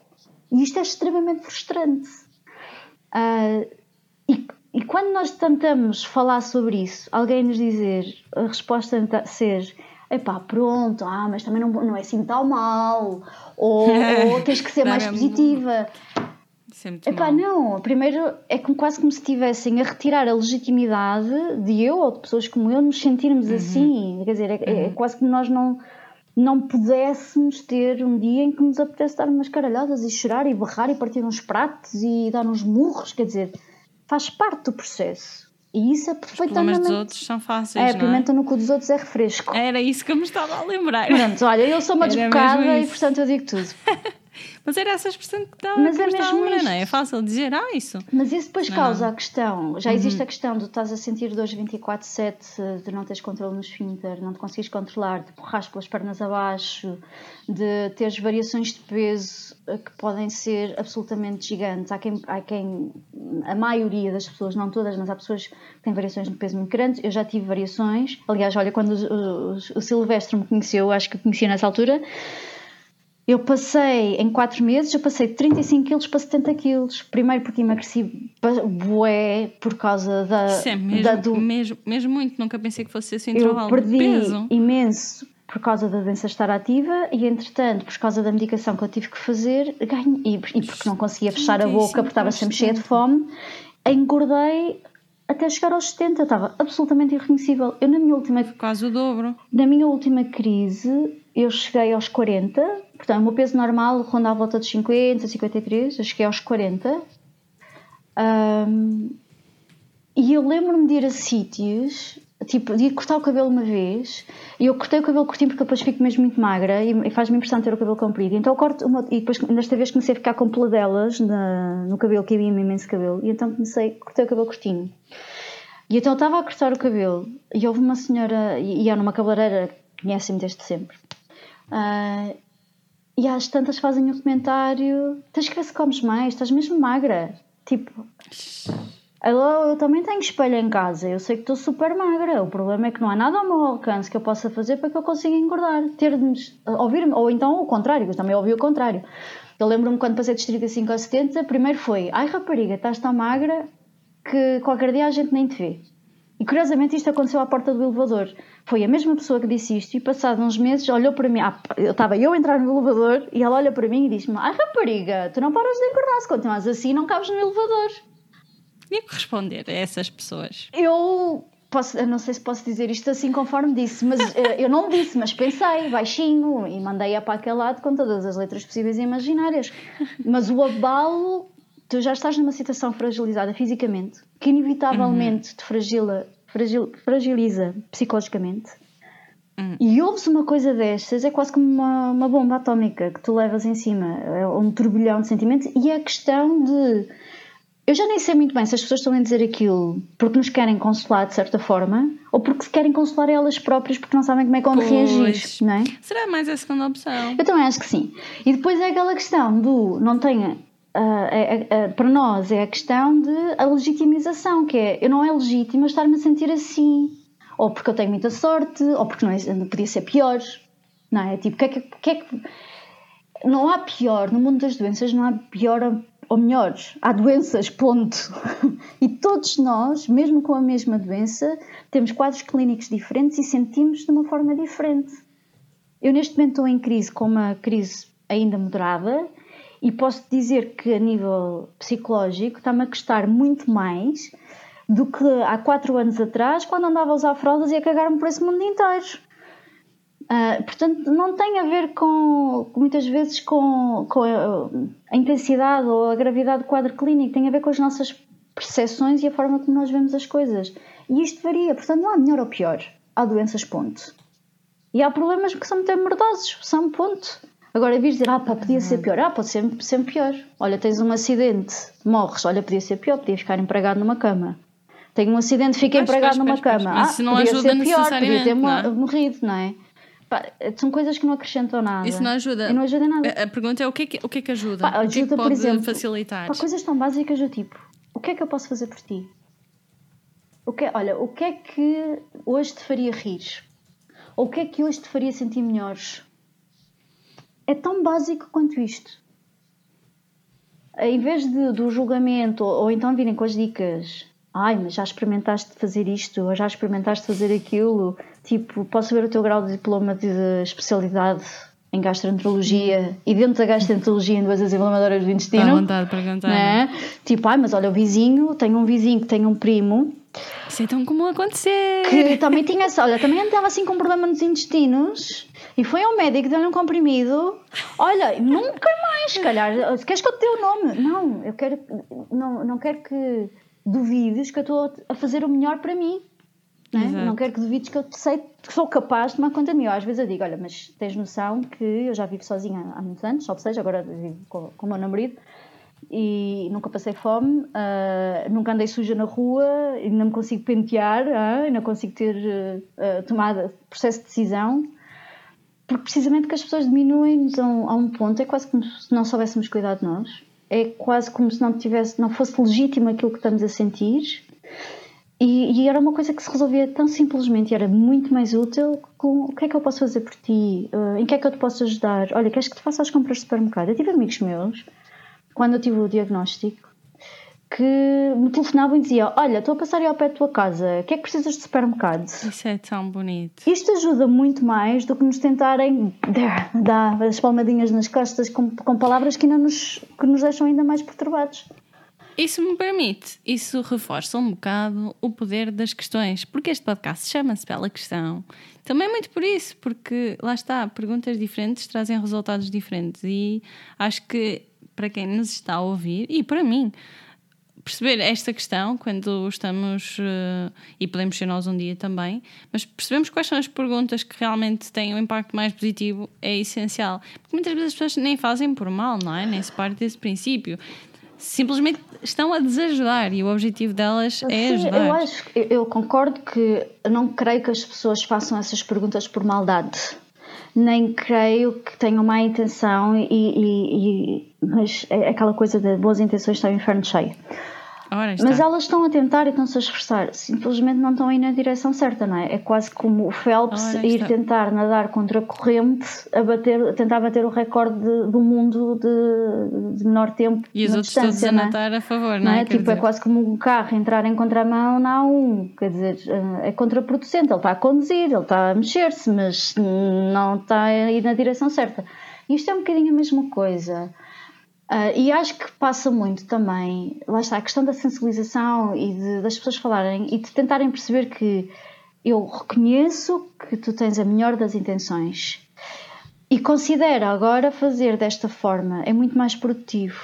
E isto é extremamente frustrante. Ah, e, e quando nós tentamos falar sobre isso, alguém nos dizer, a resposta ser epá, pronto, ah, mas também não, não é assim tão mal, ou, ou tens que ser Não, mais é positiva. Isso é Epá, mau. não, primeiro é como, quase como se estivessem a retirar a legitimidade de eu ou de pessoas como eu nos sentirmos assim. Quer dizer, é, é quase como nós não, não pudéssemos ter um dia em que nos apetece dar umas caralhadas e chorar e berrar e partir uns pratos e dar uns murros. Quer dizer, faz parte do processo. E isso é Os perfeitamente. dos outros são fáceis, é, a pimenta no cu dos outros é refresco. é? Era isso que eu me estava a lembrar. Pronto, olha, eu sou uma desbocada e portanto eu digo tudo. Mas era essa expressão que estava Mas que é mesmo lembrar, não é? É fácil dizer, ah, isso. Mas isso depois Não. causa a questão. Já Uhum. existe a questão de estás a sentir dores 24-7, de não teres controle no esfíncter, não te conseguires controlar, de borrares pelas pernas abaixo, de teres variações de peso que podem ser absolutamente gigantes. Há quem, há quem, a maioria das pessoas, não todas, mas há pessoas que têm variações de peso muito grandes. Eu já tive variações. Aliás, olha, quando o, o, o Silvestre me conheceu, acho que o conheci nessa altura. Eu passei, em 4 meses, eu passei de 35 quilos para 70 quilos. Primeiro porque emagreci bué por causa da, Isso é da mesmo, do- mesmo, mesmo muito. Nunca pensei que fosse eu intervalo perdi de peso. imenso por causa da doença estar ativa e entretanto por causa da medicação que eu tive que fazer ganho, e, e porque não conseguia fechar a 35 boca porque estava sempre cheia de fome engordei até chegar aos 70 eu estava absolutamente irreconhecível eu na minha última Quase o dobro. na minha última crise, eu cheguei aos 40, portanto, o meu peso normal ronda à volta dos 50, 53, eu cheguei aos 40. Ahm, e eu lembro-me de ir a sítios, tipo, de ir cortar o cabelo uma vez, e eu cortei o cabelo curtinho porque depois fico mesmo muito magra e, faz-me impressão ter o cabelo comprido. Então eu corto, uma, e depois desta vez comecei a ficar com peladelas na, no cabelo, que havia-me imenso cabelo, e então comecei, cortei o cabelo curtinho. E então eu estava a cortar o cabelo e houve uma senhora, e e eu numa cabeleireira, conhecem-me desde sempre, ah, e às tantas fazem um comentário: tens que ver se comes mais, estás mesmo magra. Tipo, alô, eu também tenho espelho em casa, eu sei que estou super magra. O problema é que não há nada ao meu alcance que eu possa fazer para que eu consiga engordar. Ter-nos, ouvir-me, ou então o contrário, eu também ouvi o contrário. Eu lembro-me quando passei dos 35 aos 70, primeiro foi: ai rapariga, estás tão magra que qualquer dia a gente nem te vê. E curiosamente isto aconteceu à porta do elevador. Foi a mesma pessoa que disse isto e passado uns meses olhou para mim, ah, eu estava eu a entrar no elevador e ela olha para mim e diz-me, ai rapariga, tu não paras de engordar, se continuas assim não cabes no elevador. E que responder a essas pessoas? Eu posso, eu não sei se posso dizer isto assim conforme disse, mas eh, eu não disse, mas pensei baixinho e mandei-a para aquele lado com todas as letras possíveis e imaginárias. Mas o abalo, tu já estás numa situação fragilizada fisicamente, que inevitavelmente te fragila, fragil- fragiliza psicologicamente. E ouves uma coisa destas, é quase como uma, uma bomba atómica que tu levas em cima, é um turbilhão de sentimentos, e é a questão de eu já nem sei muito bem se as pessoas estão a dizer aquilo porque nos querem consolar de certa forma ou porque se querem consolar elas próprias porque não sabem como é que vão reagir, não é? Será mais a segunda opção? Eu também acho que sim. E depois é aquela questão do não tenha. Ah, é- é- é- para nós é a questão de a legitimização, que é eu não é legítimo estar-me a sentir assim, ou porque eu tenho muita sorte, ou porque não, é, não podia ser pior, não é? Tipo, que é que, que é que- não há pior no mundo das doenças, não há pior ou melhor, há doenças, ponto. E todos nós, mesmo com a mesma doença, temos quadros clínicos diferentes e sentimos de uma forma diferente. Eu neste momento estou em crise com uma crise ainda moderada E posso dizer que a nível psicológico está-me a custar muito mais do que há quatro anos atrás, quando andava a usar fraldas e a cagar-me por esse mundo inteiro. Uh, portanto, não tem a ver com, muitas vezes, com, com a, a, intensidade ou a gravidade do quadro clínico, tem a ver com as nossas percepções e a forma como nós vemos as coisas. E isto varia, portanto, não há melhor ou pior. Há doenças, ponto. E há problemas que são muito mordosos, são ponto. Agora, vir dizer, ah, pá, podia ser pior. Ah, pode ser sempre pior. Olha, tens um acidente, morres. Olha, podia ser pior, podia ficar empregado numa cama. Tenho um acidente, fiquei empregado numa cama. Mas isso ah, não podia ajuda ser pior, podia ter não é? morrido, não é? Pá, são coisas que não acrescentam nada. Isso não ajuda. E não ajuda nada. A, a pergunta é o que é que, o que, é que ajuda? Pá, o que é que ajuda, por pode exemplo, facilitar? Pá, coisas tão básicas do tipo: o que é que eu posso fazer por ti? O que, olha, o que é que hoje te faria rir? Ou o que é que hoje te faria sentir melhores? É tão básico quanto isto. Em vez de, do julgamento, ou, ou então virem com as dicas, ai, mas já experimentaste fazer isto, ou já experimentaste fazer aquilo, tipo, posso ver o teu grau de diploma de especialidade em gastroenterologia e dentro da gastroenterologia em doenças inflamatórias do intestino. Dá vontade de perguntar. Né? Tipo, ai, mas olha, o vizinho, tenho um vizinho que tem um primo Isso é tão comum acontecer. que também tinha, olha, também andava assim com um problema nos intestinos e foi ao médico, deu-lhe um comprimido. Olha, nunca mais, se calhar, queres que eu te dê o nome? Não, eu quero, não, não quero que duvides que eu estou a fazer o melhor para mim. Não, é? Exato. não quero que duvides que eu sei que sou capaz de tomar conta de mim. Às vezes eu digo, olha, mas tens noção que eu já vivo sozinha há muitos anos, ou seja, agora vivo com, com o meu namorado e nunca passei fome, ah, nunca andei suja na rua, não me consigo pentear, não consigo ter tomado processo de decisão, porque precisamente que as pessoas diminuem-nos a, um, a um ponto, é quase como se não soubéssemos cuidar de nós, é quase como se não tivesse, não fosse legítimo aquilo que estamos a sentir. E, e era uma coisa que se resolvia tão simplesmente e era muito mais útil com o que é que eu posso fazer por ti, Ah, em que é que eu te posso ajudar, olha, queres que te faça as compras de supermercado? Eu tive amigos meus quando eu tive o diagnóstico, que me telefonavam e diziam: Olha, estou a passar aí ao pé da tua casa, o que é que precisas de supermercado? Isso é tão bonito. Isto ajuda muito mais do que nos tentarem dar, as palmadinhas nas costas com, com palavras que, ainda nos, que nos deixam ainda mais perturbados. Isso me permite, isso reforça um bocado o poder das questões, porque este podcast chama-se Bela Questão. Também muito por isso, porque lá está, perguntas diferentes trazem resultados diferentes e acho que para quem nos está a ouvir e para mim, perceber esta questão quando estamos, eh, e podemos ser nós um dia também, mas percebemos quais são as perguntas que realmente têm um impacto mais positivo é essencial. Porque muitas vezes as pessoas nem fazem por mal, não é? Nem se parte desse princípio. Simplesmente estão a desajudar e o objetivo delas é Sim, ajudar. eu acho, eu, concordo que não creio que as pessoas façam essas perguntas por maldade. Nem creio que tenham má intenção e, e- e- mas é aquela coisa de boas intenções está o inferno cheio. Mas elas estão a tentar e estão-se a esforçar, simplesmente não estão a ir na direção certa, não é? É quase como o Phelps ir tentar nadar contra a corrente, a, bater, a tentar bater o recorde de- do mundo de, de menor tempo E os outros todos a não é? nadar a favor, não, Não é? é? Tipo, é dizer, quase como um carro entrar em contramão na A1, quer dizer, eh, é contraproducente, ele está a conduzir, ele está a mexer-se, mas não está a ir na direção certa. Isto é um bocadinho a mesma coisa. Ah, e acho que passa muito também, lá está, a questão da sensibilização e de- das pessoas falarem e de tentarem perceber que eu reconheço que tu tens a melhor das intenções e considera agora fazer desta forma é muito mais produtivo.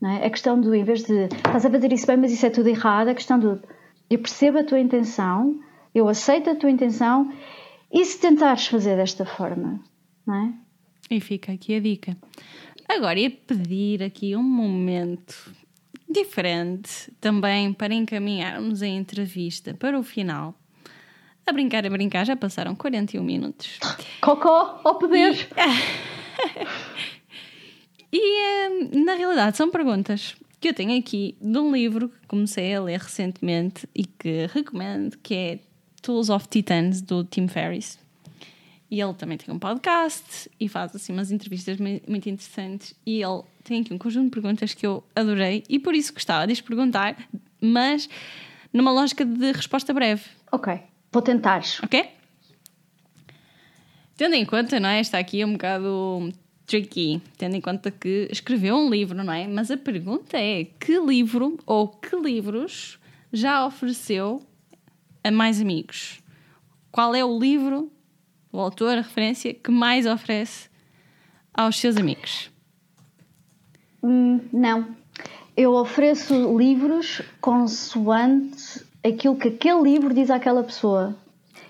Não é? A questão do, em vez de estás a fazer isso bem, mas isso é tudo errado, a questão do eu percebo a tua intenção, eu aceito a tua intenção e se tentares fazer desta forma, não é? E fica aqui a dica. Agora ia pedir aqui um momento diferente também para encaminharmos a entrevista para o final. A brincar, a brincar, já passaram 41 minutos. Cocó ao poder! E eh, na realidade são perguntas que eu tenho aqui de um livro que comecei a ler recentemente e que recomendo, que é Tools of Titans, do Tim Ferriss. E ele também tem um podcast e faz assim umas entrevistas mui- muito interessantes. E ele tem aqui um conjunto de perguntas que eu adorei e por isso gostava de perguntar, mas numa lógica de resposta breve, Ok, vou tentar. ok? Tendo em conta, não é? Está aqui um bocado tricky, tendo em conta que escreveu um livro, não é? Mas a pergunta é: que livro ou que livros já ofereceu a mais amigos? Qual é o livro, o autor, a referência, que mais oferece aos seus amigos? Hum, não. Eu ofereço livros consoante aquilo que aquele livro diz àquela pessoa.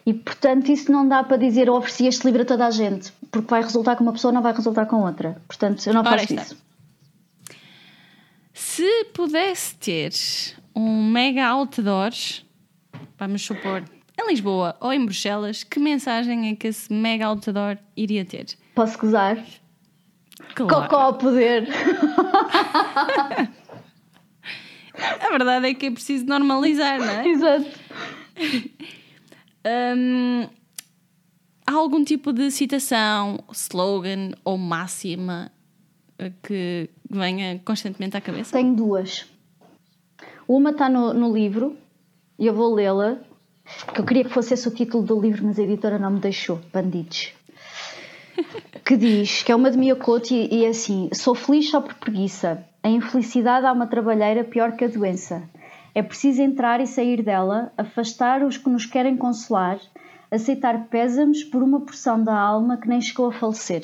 E portanto, isso não dá para dizer eu ofereci este livro a toda a gente, porque vai resultar com uma pessoa, não vai resultar com outra. Portanto, eu não Ora, faço está. isso. Se pudesse ter um mega outdoor, vamos supor, em Lisboa ou em Bruxelas, que mensagem é que esse mega outdoor iria ter? Posso gozar? Claro. Cocó ao poder. A verdade é que é preciso normalizar, não é? Exato. Hum, há algum tipo de citação, slogan ou máxima que venha constantemente à cabeça? Tenho duas. Uma está no, no livro e eu vou lê-la, que eu queria que fosse esse o título do livro, mas a editora não me deixou. Bandidos. Que diz, que é uma de Miyakoto e, e é assim: Sou feliz só por preguiça. A infelicidade há uma trabalheira pior que a doença. É preciso entrar e sair dela, afastar os que nos querem consolar, aceitar pésames por uma porção da alma que nem chegou a falecer.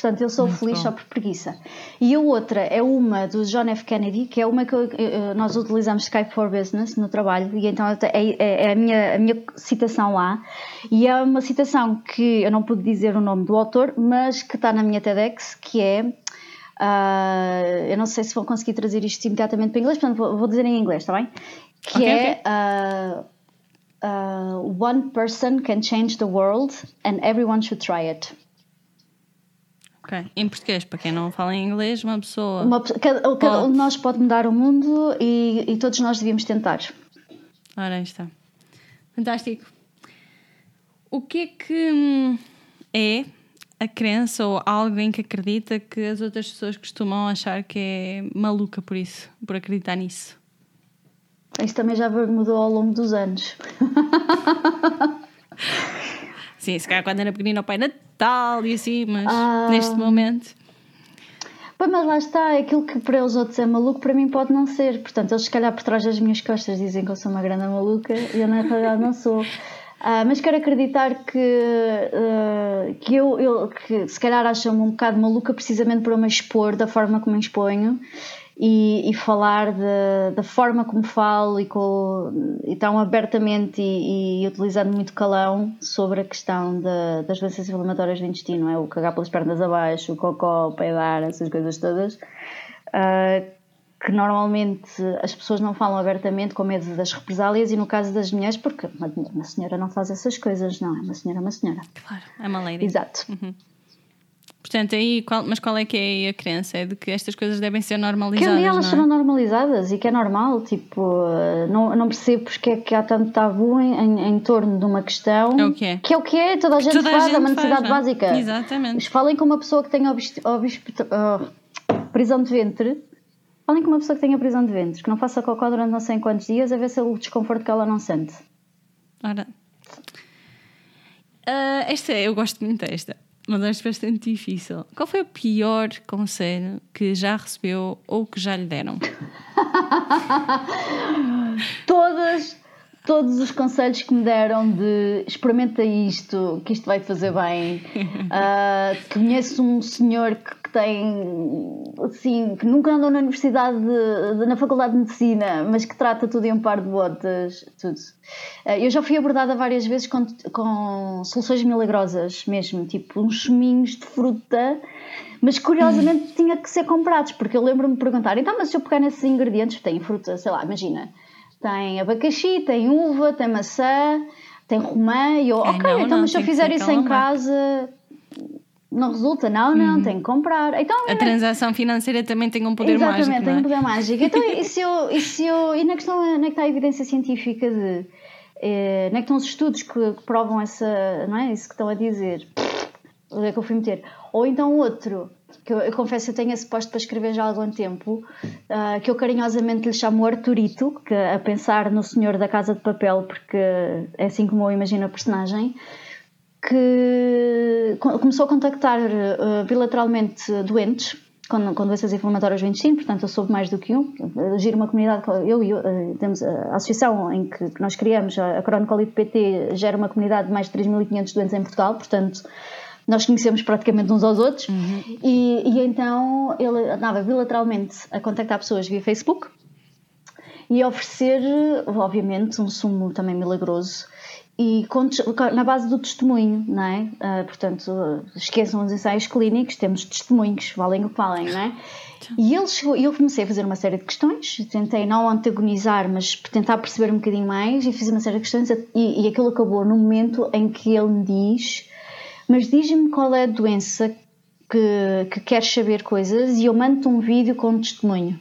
Portanto, eu sou Muito feliz bom. só por preguiça. E a outra é uma do John F. Kennedy, que é uma que eu- nós utilizamos Skype for Business no trabalho, e então é, é- é a, minha, a minha citação lá. E é uma citação que eu não pude dizer o nome do autor, mas que está na minha TEDx, que é. ah, eu não sei se vou conseguir trazer isto imediatamente para inglês, portanto vou, vou dizer em inglês, está bem? Que Ok, é. ok. ah, ah, one person can change the world and everyone should try it. Ok. Em português, para quem não fala em inglês, uma pessoa. Uma cada, cada um Pode. de nós pode mudar o mundo e, e todos nós devíamos tentar. Ora, aí está. Fantástico. O que é que hum, é a crença ou algo em que acredita que as outras pessoas costumam achar que é maluca por isso, por acreditar nisso? Isso também já mudou ao longo dos anos. Sim, se calhar quando era pequenino ao Pai Natal e assim, mas Ah. neste momento. Pois, mas lá está, aquilo que para os outros é maluco, para mim pode não ser. Portanto, eles se calhar por trás das minhas costas dizem que eu sou uma grande maluca e eu na realidade não sou. Ah, mas quero acreditar que, ah, que eu, eu que se calhar acham-me um bocado maluca precisamente eu me expor da forma como me exponho e, e falar de- da forma como falo e, com, e tão abertamente e, e utilizando muito calão sobre a questão da- das doenças inflamatórias do intestino, é o cagar pelas pernas abaixo, o cocó, o peidar, essas coisas todas. Ah, que normalmente as pessoas não falam abertamente com medo das represálias e no caso das mulheres, porque uma, uma senhora não faz essas coisas, não é? Uma senhora é uma senhora. Claro, é uma lady. Exato. Portanto, aí, qual- mas qual é que é a crença? É de que estas coisas devem ser Que normalizadas, ali elas não é? serão normalizadas e que é normal, tipo, eh, não, não percebo porque é que há tanto tabu em, em, em torno de uma questão É o que é. que é o que é, toda a gente Toda a faz, gente é uma faz, necessidade é? básica. Exatamente. Falem com uma pessoa que tenha obst- obst- ah, prisão de ventre, falem com uma pessoa que tenha prisão de ventre, que não faça cocó durante não sei quantos dias, a ver se é o desconforto que ela não sente. Ora. Ah, esta eu gosto muito desta, mas acho bastante difícil. Qual foi o pior conselho que já recebeu ou que já lhe deram? Todas, todos os conselhos que me deram de experimenta isto, que isto vai te fazer bem. Ah, conheço um senhor que, que tem, assim, que nunca andou na universidade, de- de- na faculdade de medicina, mas que trata tudo em um par de botas, tudo. Ah, eu já fui abordada várias vezes com, com soluções milagrosas mesmo, tipo uns chuminhos de fruta mas curiosamente tinha que ser comprados, porque eu lembro-me de perguntar, então, mas se eu pegar nesses ingredientes, tem fruta, sei lá, imagina, tem abacaxi, tem uva, tem maçã, tem romã, e eu, Ai, ok, não, então, não, mas se eu tem fizer isso em casa, não resulta, não, não, tenho que comprar. Então, A transação financeira também tem um poder Exatamente, mágico, tem não um é? poder mágico. Então, e se eu, e se eu, e na questão, onde é que está a evidência científica de, eh, onde é que estão os estudos que, que provam essa, não é, isso que estão a dizer? Onde é que eu fui meter? Ou então outro, que eu, eu confesso eu tenho esse posto para escrever já há algum tempo, ah, que eu carinhosamente lhe chamo Arturito, que, a pensar no senhor da Casa de Papel, porque é assim como eu imagino a personagem, que começou a contactar uh, bilateralmente doentes com, com, doenças inflamatórias do intestino, portanto eu soube mais do que um. Giro uma comunidade, eu e uh, temos a associação em que, que nós criamos, a, Coronacolite PT, gera uma comunidade de mais de 3.500 doentes em Portugal, portanto nós conhecemos praticamente uns aos outros. Uhum. E, e então ele andava bilateralmente a contactar pessoas via Facebook e oferecer, obviamente, um sumo também milagroso e na base do testemunho, não é? Uh, portanto, esqueçam os ensaios clínicos, temos testemunhos, valem o que valem, não é? E ele chegou, eu comecei a fazer uma série de questões, tentei não antagonizar, mas tentar perceber um bocadinho mais e fiz uma série de questões e, e aquilo acabou no momento em que ele me diz, mas diz-me qual é a doença que, que queres saber coisas e eu mando-te um vídeo com um testemunho.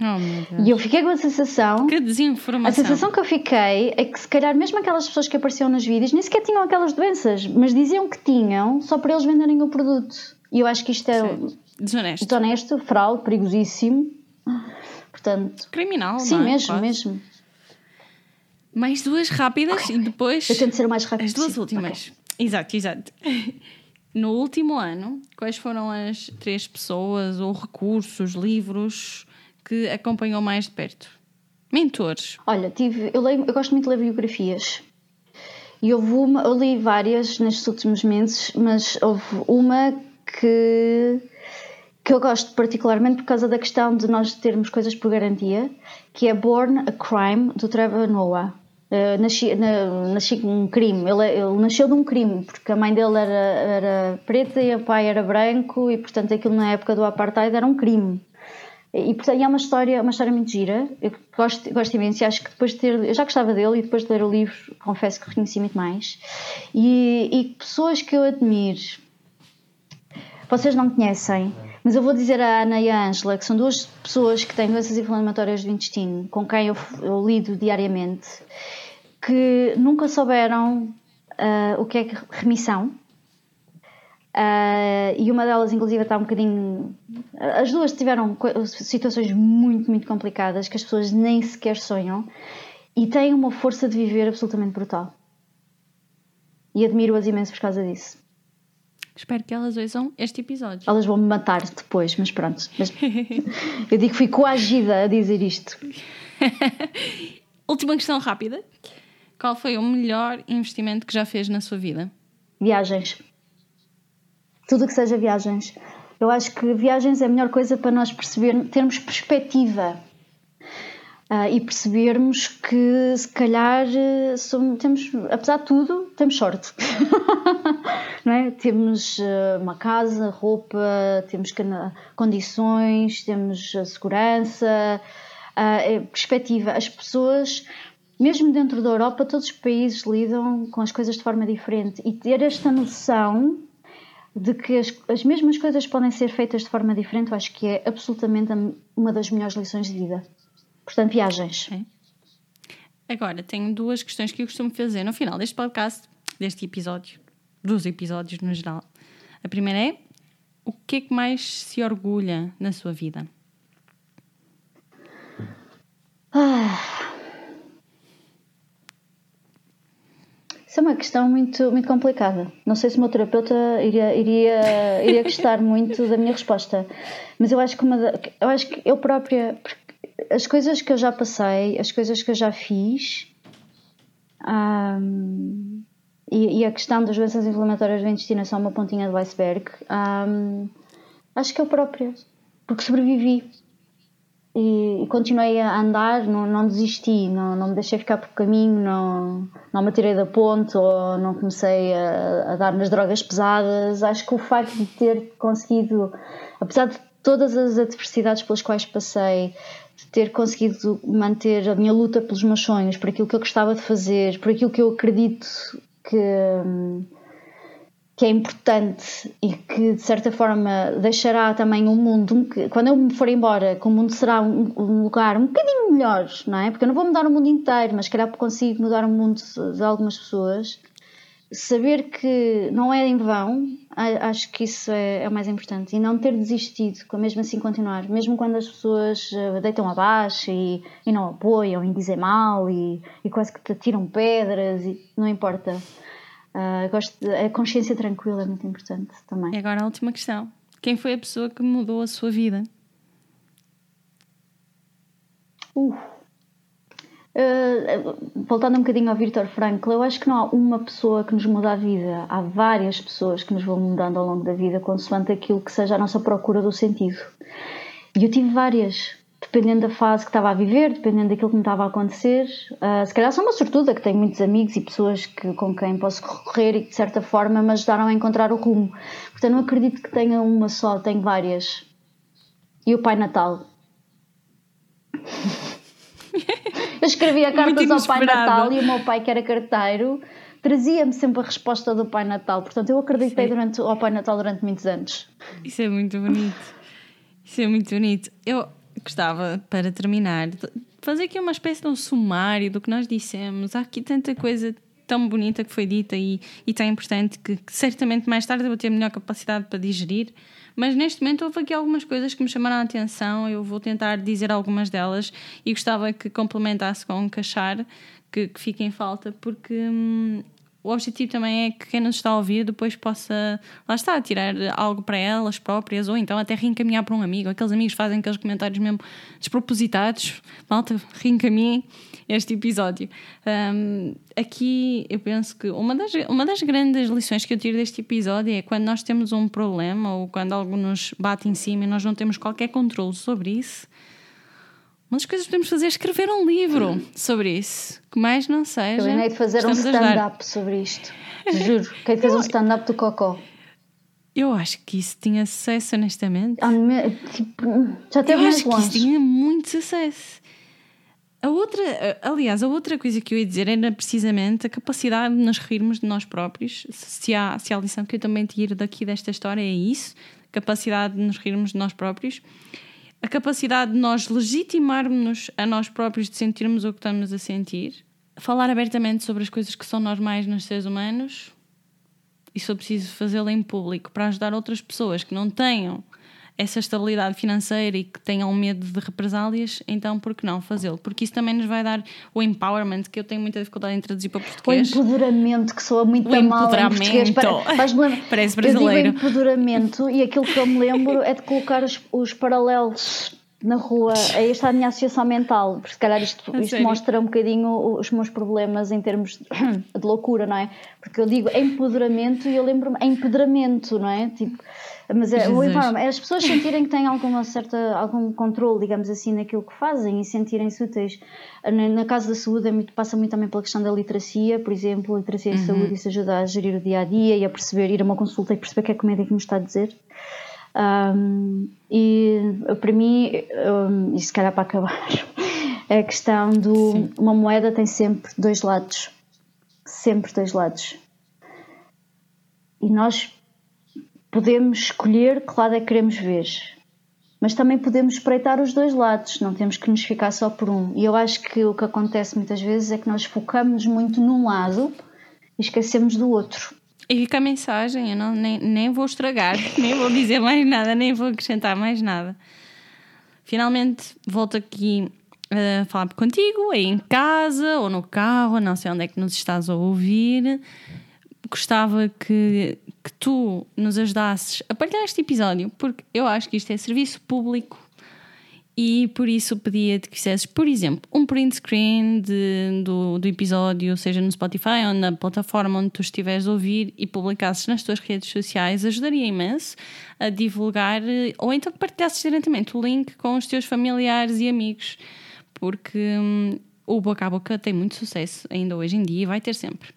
Oh, e eu fiquei com a sensação. Que desinformação. A sensação que eu fiquei é que, se calhar, mesmo aquelas pessoas que apareciam nos vídeos nem sequer tinham aquelas doenças, mas diziam que tinham só para eles venderem o produto. E eu acho que isto é. Sim. Desonesto. Desonesto, fraude, perigosíssimo. Portanto. Criminal, Sim, não é? mesmo, Quase. mesmo. Mais duas rápidas e depois. Eu tento ser o mais rápido As duas possível. últimas. Exato, exato. No último ano, quais foram as três pessoas ou recursos, livros que acompanhou mais de perto? Mentores. Olha, tive, eu, leio, eu gosto muito de ler biografias. E houve uma, eu li várias nestes últimos meses, mas houve uma que, que eu gosto particularmente por causa da questão de nós termos coisas por garantia, que é Born a Crime, do Trevor Noah. Uh, nasci, na, nasci com um crime, ele, ele, nasceu de um crime, porque a mãe dele era, era preta e o pai era branco, e portanto aquilo na época do apartheid era um crime. E, portanto, é uma história, uma história muito gira. Eu gosto, gosto imenso e acho que depois de ter. Eu já gostava dele e depois de ler o livro, confesso que reconheci muito mais. E, e pessoas que eu admiro. Vocês não conhecem, mas eu vou dizer a Ana e a Ângela, que são duas pessoas que têm doenças inflamatórias do intestino, com quem eu, eu lido diariamente, que nunca souberam uh, o que é remissão. Uh, e uma delas, inclusive, está um bocadinho. As duas tiveram situações muito, muito complicadas que as pessoas nem sequer sonham e têm uma força de viver absolutamente brutal. E admiro-as imenso por causa disso. Espero que elas ouçam este episódio. Elas vão me matar depois, mas pronto. Mas eu digo que fui coagida a dizer isto. Última questão rápida. Qual foi o melhor investimento que já fez na sua vida? Viagens. Tudo que seja viagens. Eu acho que viagens é a melhor coisa para nós perceber, termos perspectiva uh, e percebermos que se calhar somos, temos, apesar de tudo, temos sorte. não é? Temos uh, uma casa, roupa, temos condições, temos segurança, uh, perspectiva. As pessoas mesmo dentro da Europa, todos os países lidam com as coisas de forma diferente e ter esta noção de que as, as mesmas coisas podem ser feitas de forma diferente, eu acho que é absolutamente uma das melhores lições de vida. Portanto, viagens. É. Agora, tenho duas questões que eu costumo fazer no final deste podcast, deste episódio, dos episódios no geral. A primeira é: o que é que mais se orgulha na sua vida? Ah. Isso é uma questão muito, muito complicada. Não sei se o meu terapeuta iria, iria, iria gostar muito da minha resposta. Mas eu acho que, uma, eu acho que eu própria. As coisas que eu já passei, as coisas que eu já fiz. Um, e, e, a questão das doenças inflamatórias do intestino é só uma pontinha do iceberg. Um, acho que eu própria. Porque sobrevivi e, continuei a andar, não, não desisti, não, não me deixei ficar por caminho, não, não me tirei da ponte ou não comecei a, a, dar nas drogas pesadas. Acho que o facto de ter conseguido, apesar de todas as adversidades pelas quais passei, de ter conseguido manter a minha luta pelos meus sonhos, por aquilo que eu gostava de fazer, por aquilo que eu acredito que que é importante e que de certa forma deixará também um mundo, quando eu me for embora, que o mundo será um, um, lugar um bocadinho melhor, não é? Porque eu não vou mudar o mundo inteiro, mas calhar consigo mudar o mundo de algumas pessoas. Saber que não é em vão, acho que isso é, é, o mais importante. E não ter desistido, mesmo assim continuar. Mesmo quando as pessoas eh, deitam abaixo e, e não apoiam e dizem mal e, e quase que te tiram pedras, e, não importa Uh, gosto de, a consciência tranquila é muito importante também. E agora a última questão. Quem foi a pessoa que mudou a sua vida? Uh. Uh, voltando um bocadinho ao Victor Frankl, eu acho que não há uma pessoa que nos muda a vida, há várias pessoas que nos vão mudando ao longo da vida, consoante aquilo que seja a nossa procura do sentido. E eu tive várias, dependendo da fase que estava a viver, dependendo daquilo que me estava a acontecer. Uh, se calhar sou uma sortuda, que tenho muitos amigos e pessoas que, com quem posso recorrer e que de certa forma me ajudaram a encontrar o rumo. Portanto, não acredito que tenha uma só, tenho várias. E o Pai Natal. Eu escrevia cartas ao Pai Natal e o meu pai, que era carteiro, trazia-me sempre a resposta do Pai Natal. Portanto, eu acreditei durante, ao Pai Natal durante muitos anos. Isso é muito bonito. Isso é muito bonito. Eu gostava, para terminar, fazer aqui uma espécie de um sumário do que nós dissemos. Há aqui tanta coisa tão bonita que foi dita e, e tão importante que, que certamente mais tarde eu vou ter melhor capacidade para digerir. Mas neste momento houve aqui algumas coisas que me chamaram a atenção, eu vou tentar dizer algumas delas e gostava que complementasse com um cachar que, que fica em falta, porque hum, o objetivo também é que quem nos está a ouvir depois possa, lá está, tirar algo para elas próprias ou então até reencaminhar para um amigo. Aqueles amigos fazem aqueles comentários mesmo despropositados. Malta, reencaminhem este episódio. Um, aqui eu penso que uma das, uma das grandes lições que eu tiro deste episódio é quando nós temos um problema ou quando algo nos bate em cima e nós não temos qualquer controle sobre isso. Uma das coisas que podemos fazer é escrever um livro sobre isso. Que mais não seja. Eu de fazer um stand-up sobre isto. Juro. Quem fez um stand-up do Cocó? Eu acho que isso tinha sucesso, honestamente. Ah, tipo, já teve eu acho longe. que isso tinha muito sucesso. A outra, aliás, a outra coisa que eu ia dizer era precisamente a capacidade de nos rirmos de nós próprios. Se há, se há lição que eu também tiro daqui desta história é isso, capacidade de nos rirmos de nós próprios, a capacidade de nós legitimarmos a nós próprios de sentirmos o que estamos a sentir, falar abertamente sobre as coisas que são normais nos seres humanos. E eu preciso fazê-lo em público para ajudar outras pessoas que não tenham essa estabilidade financeira e que tenham medo de represálias, então por que não fazê-lo? Porque isso também nos vai dar o empowerment, que eu tenho muita dificuldade em traduzir para português. O empoderamento, que soa muito o mal em português. Parece brasileiro. Eu digo empoderamento e aquilo que eu me lembro é de colocar os, os paralelos na rua, aí está a minha associação mental, porque se calhar isto, isto mostra um bocadinho os meus problemas em termos de, loucura, não é? Porque eu digo empoderamento e eu lembro-me empoderamento, não é? Tipo, mas é, o empowerment é as pessoas sentirem que têm alguma certa, algum controle, digamos assim, naquilo que fazem e sentirem-se úteis. Na, na casa da saúde é muito, passa muito também pela questão da literacia, por exemplo, literacia em uhum. saúde, isso ajuda a gerir o dia a dia e a perceber, ir a uma consulta e perceber o que é que o médico nos está a dizer. Um, e para mim, um, e se calhar para acabar, é a questão do Sim. uma moeda tem sempre dois lados. Sempre dois lados. E nós podemos escolher que lado é que queremos ver. Mas também podemos espreitar os dois lados, não temos que nos ficar só por um. E eu acho que o que acontece muitas vezes é que nós focamos muito num lado e esquecemos do outro. E fica a mensagem, eu não, nem, nem vou estragar, nem vou dizer mais nada, nem vou acrescentar mais nada. Finalmente volto aqui a falar contigo, aí em casa ou no carro, não sei onde é que nos estás a ouvir. Gostava que, que tu nos ajudasses a partilhar este episódio, porque eu acho que isto é serviço público e por isso pedia-te que fizesses, por exemplo, um print screen de, do, do episódio, seja no Spotify ou na plataforma onde tu estiveres a ouvir e publicasses nas tuas redes sociais, ajudaria imenso a divulgar, ou então partilhasses diretamente o link com os teus familiares e amigos, porque hum, o boca a boca tem muito sucesso ainda hoje em dia e vai ter sempre.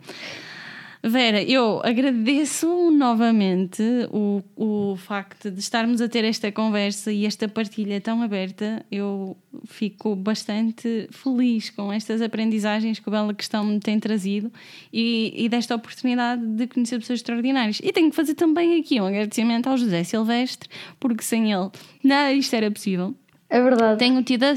Vera, eu agradeço novamente o, o facto de estarmos a ter esta conversa e esta partilha tão aberta. Eu fico bastante feliz com estas aprendizagens que o Bela Questão me tem trazido e, e desta oportunidade de conhecer pessoas extraordinárias. E tenho que fazer também aqui um agradecimento ao José Silvestre, porque sem ele nada isto era possível. É verdade. Tenho tido a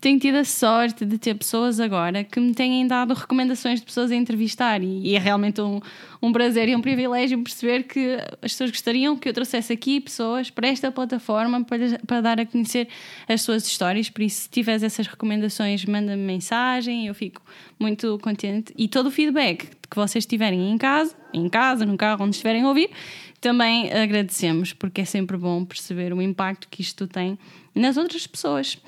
tenho tido a sorte de ter pessoas agora que me têm dado recomendações de pessoas a entrevistar e, e é realmente um, um prazer e um privilégio perceber que as pessoas gostariam que eu trouxesse aqui pessoas para esta plataforma para, para dar a conhecer as suas histórias. Por isso, se tiveres essas recomendações, manda-me mensagem, eu fico muito contente. E todo o feedback que vocês tiverem em casa, em casa, no carro, onde estiverem a ouvir, também agradecemos, porque é sempre bom perceber o impacto que isto tem nas outras pessoas.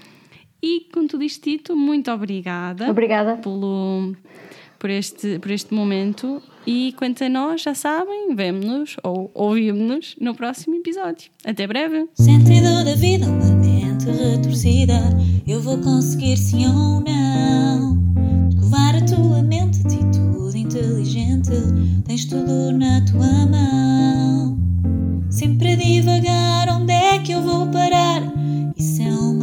E com tudo isto dito, muito obrigada. Obrigada. Pelo, por, este, por este momento. E quanto a nós, já sabem, vemo-nos ou ouvimos-nos no próximo episódio. Até breve. Sentido da vida, uma mente retorcida. Eu vou conseguir sim ou não. Escovar a tua mente, atitude inteligente. Tens tudo na tua mão. Sempre a divagar, onde é que eu vou parar?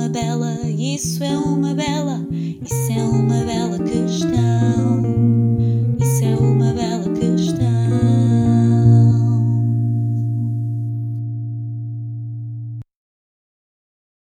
uma bela, isso é uma bela, isso é uma bela questão.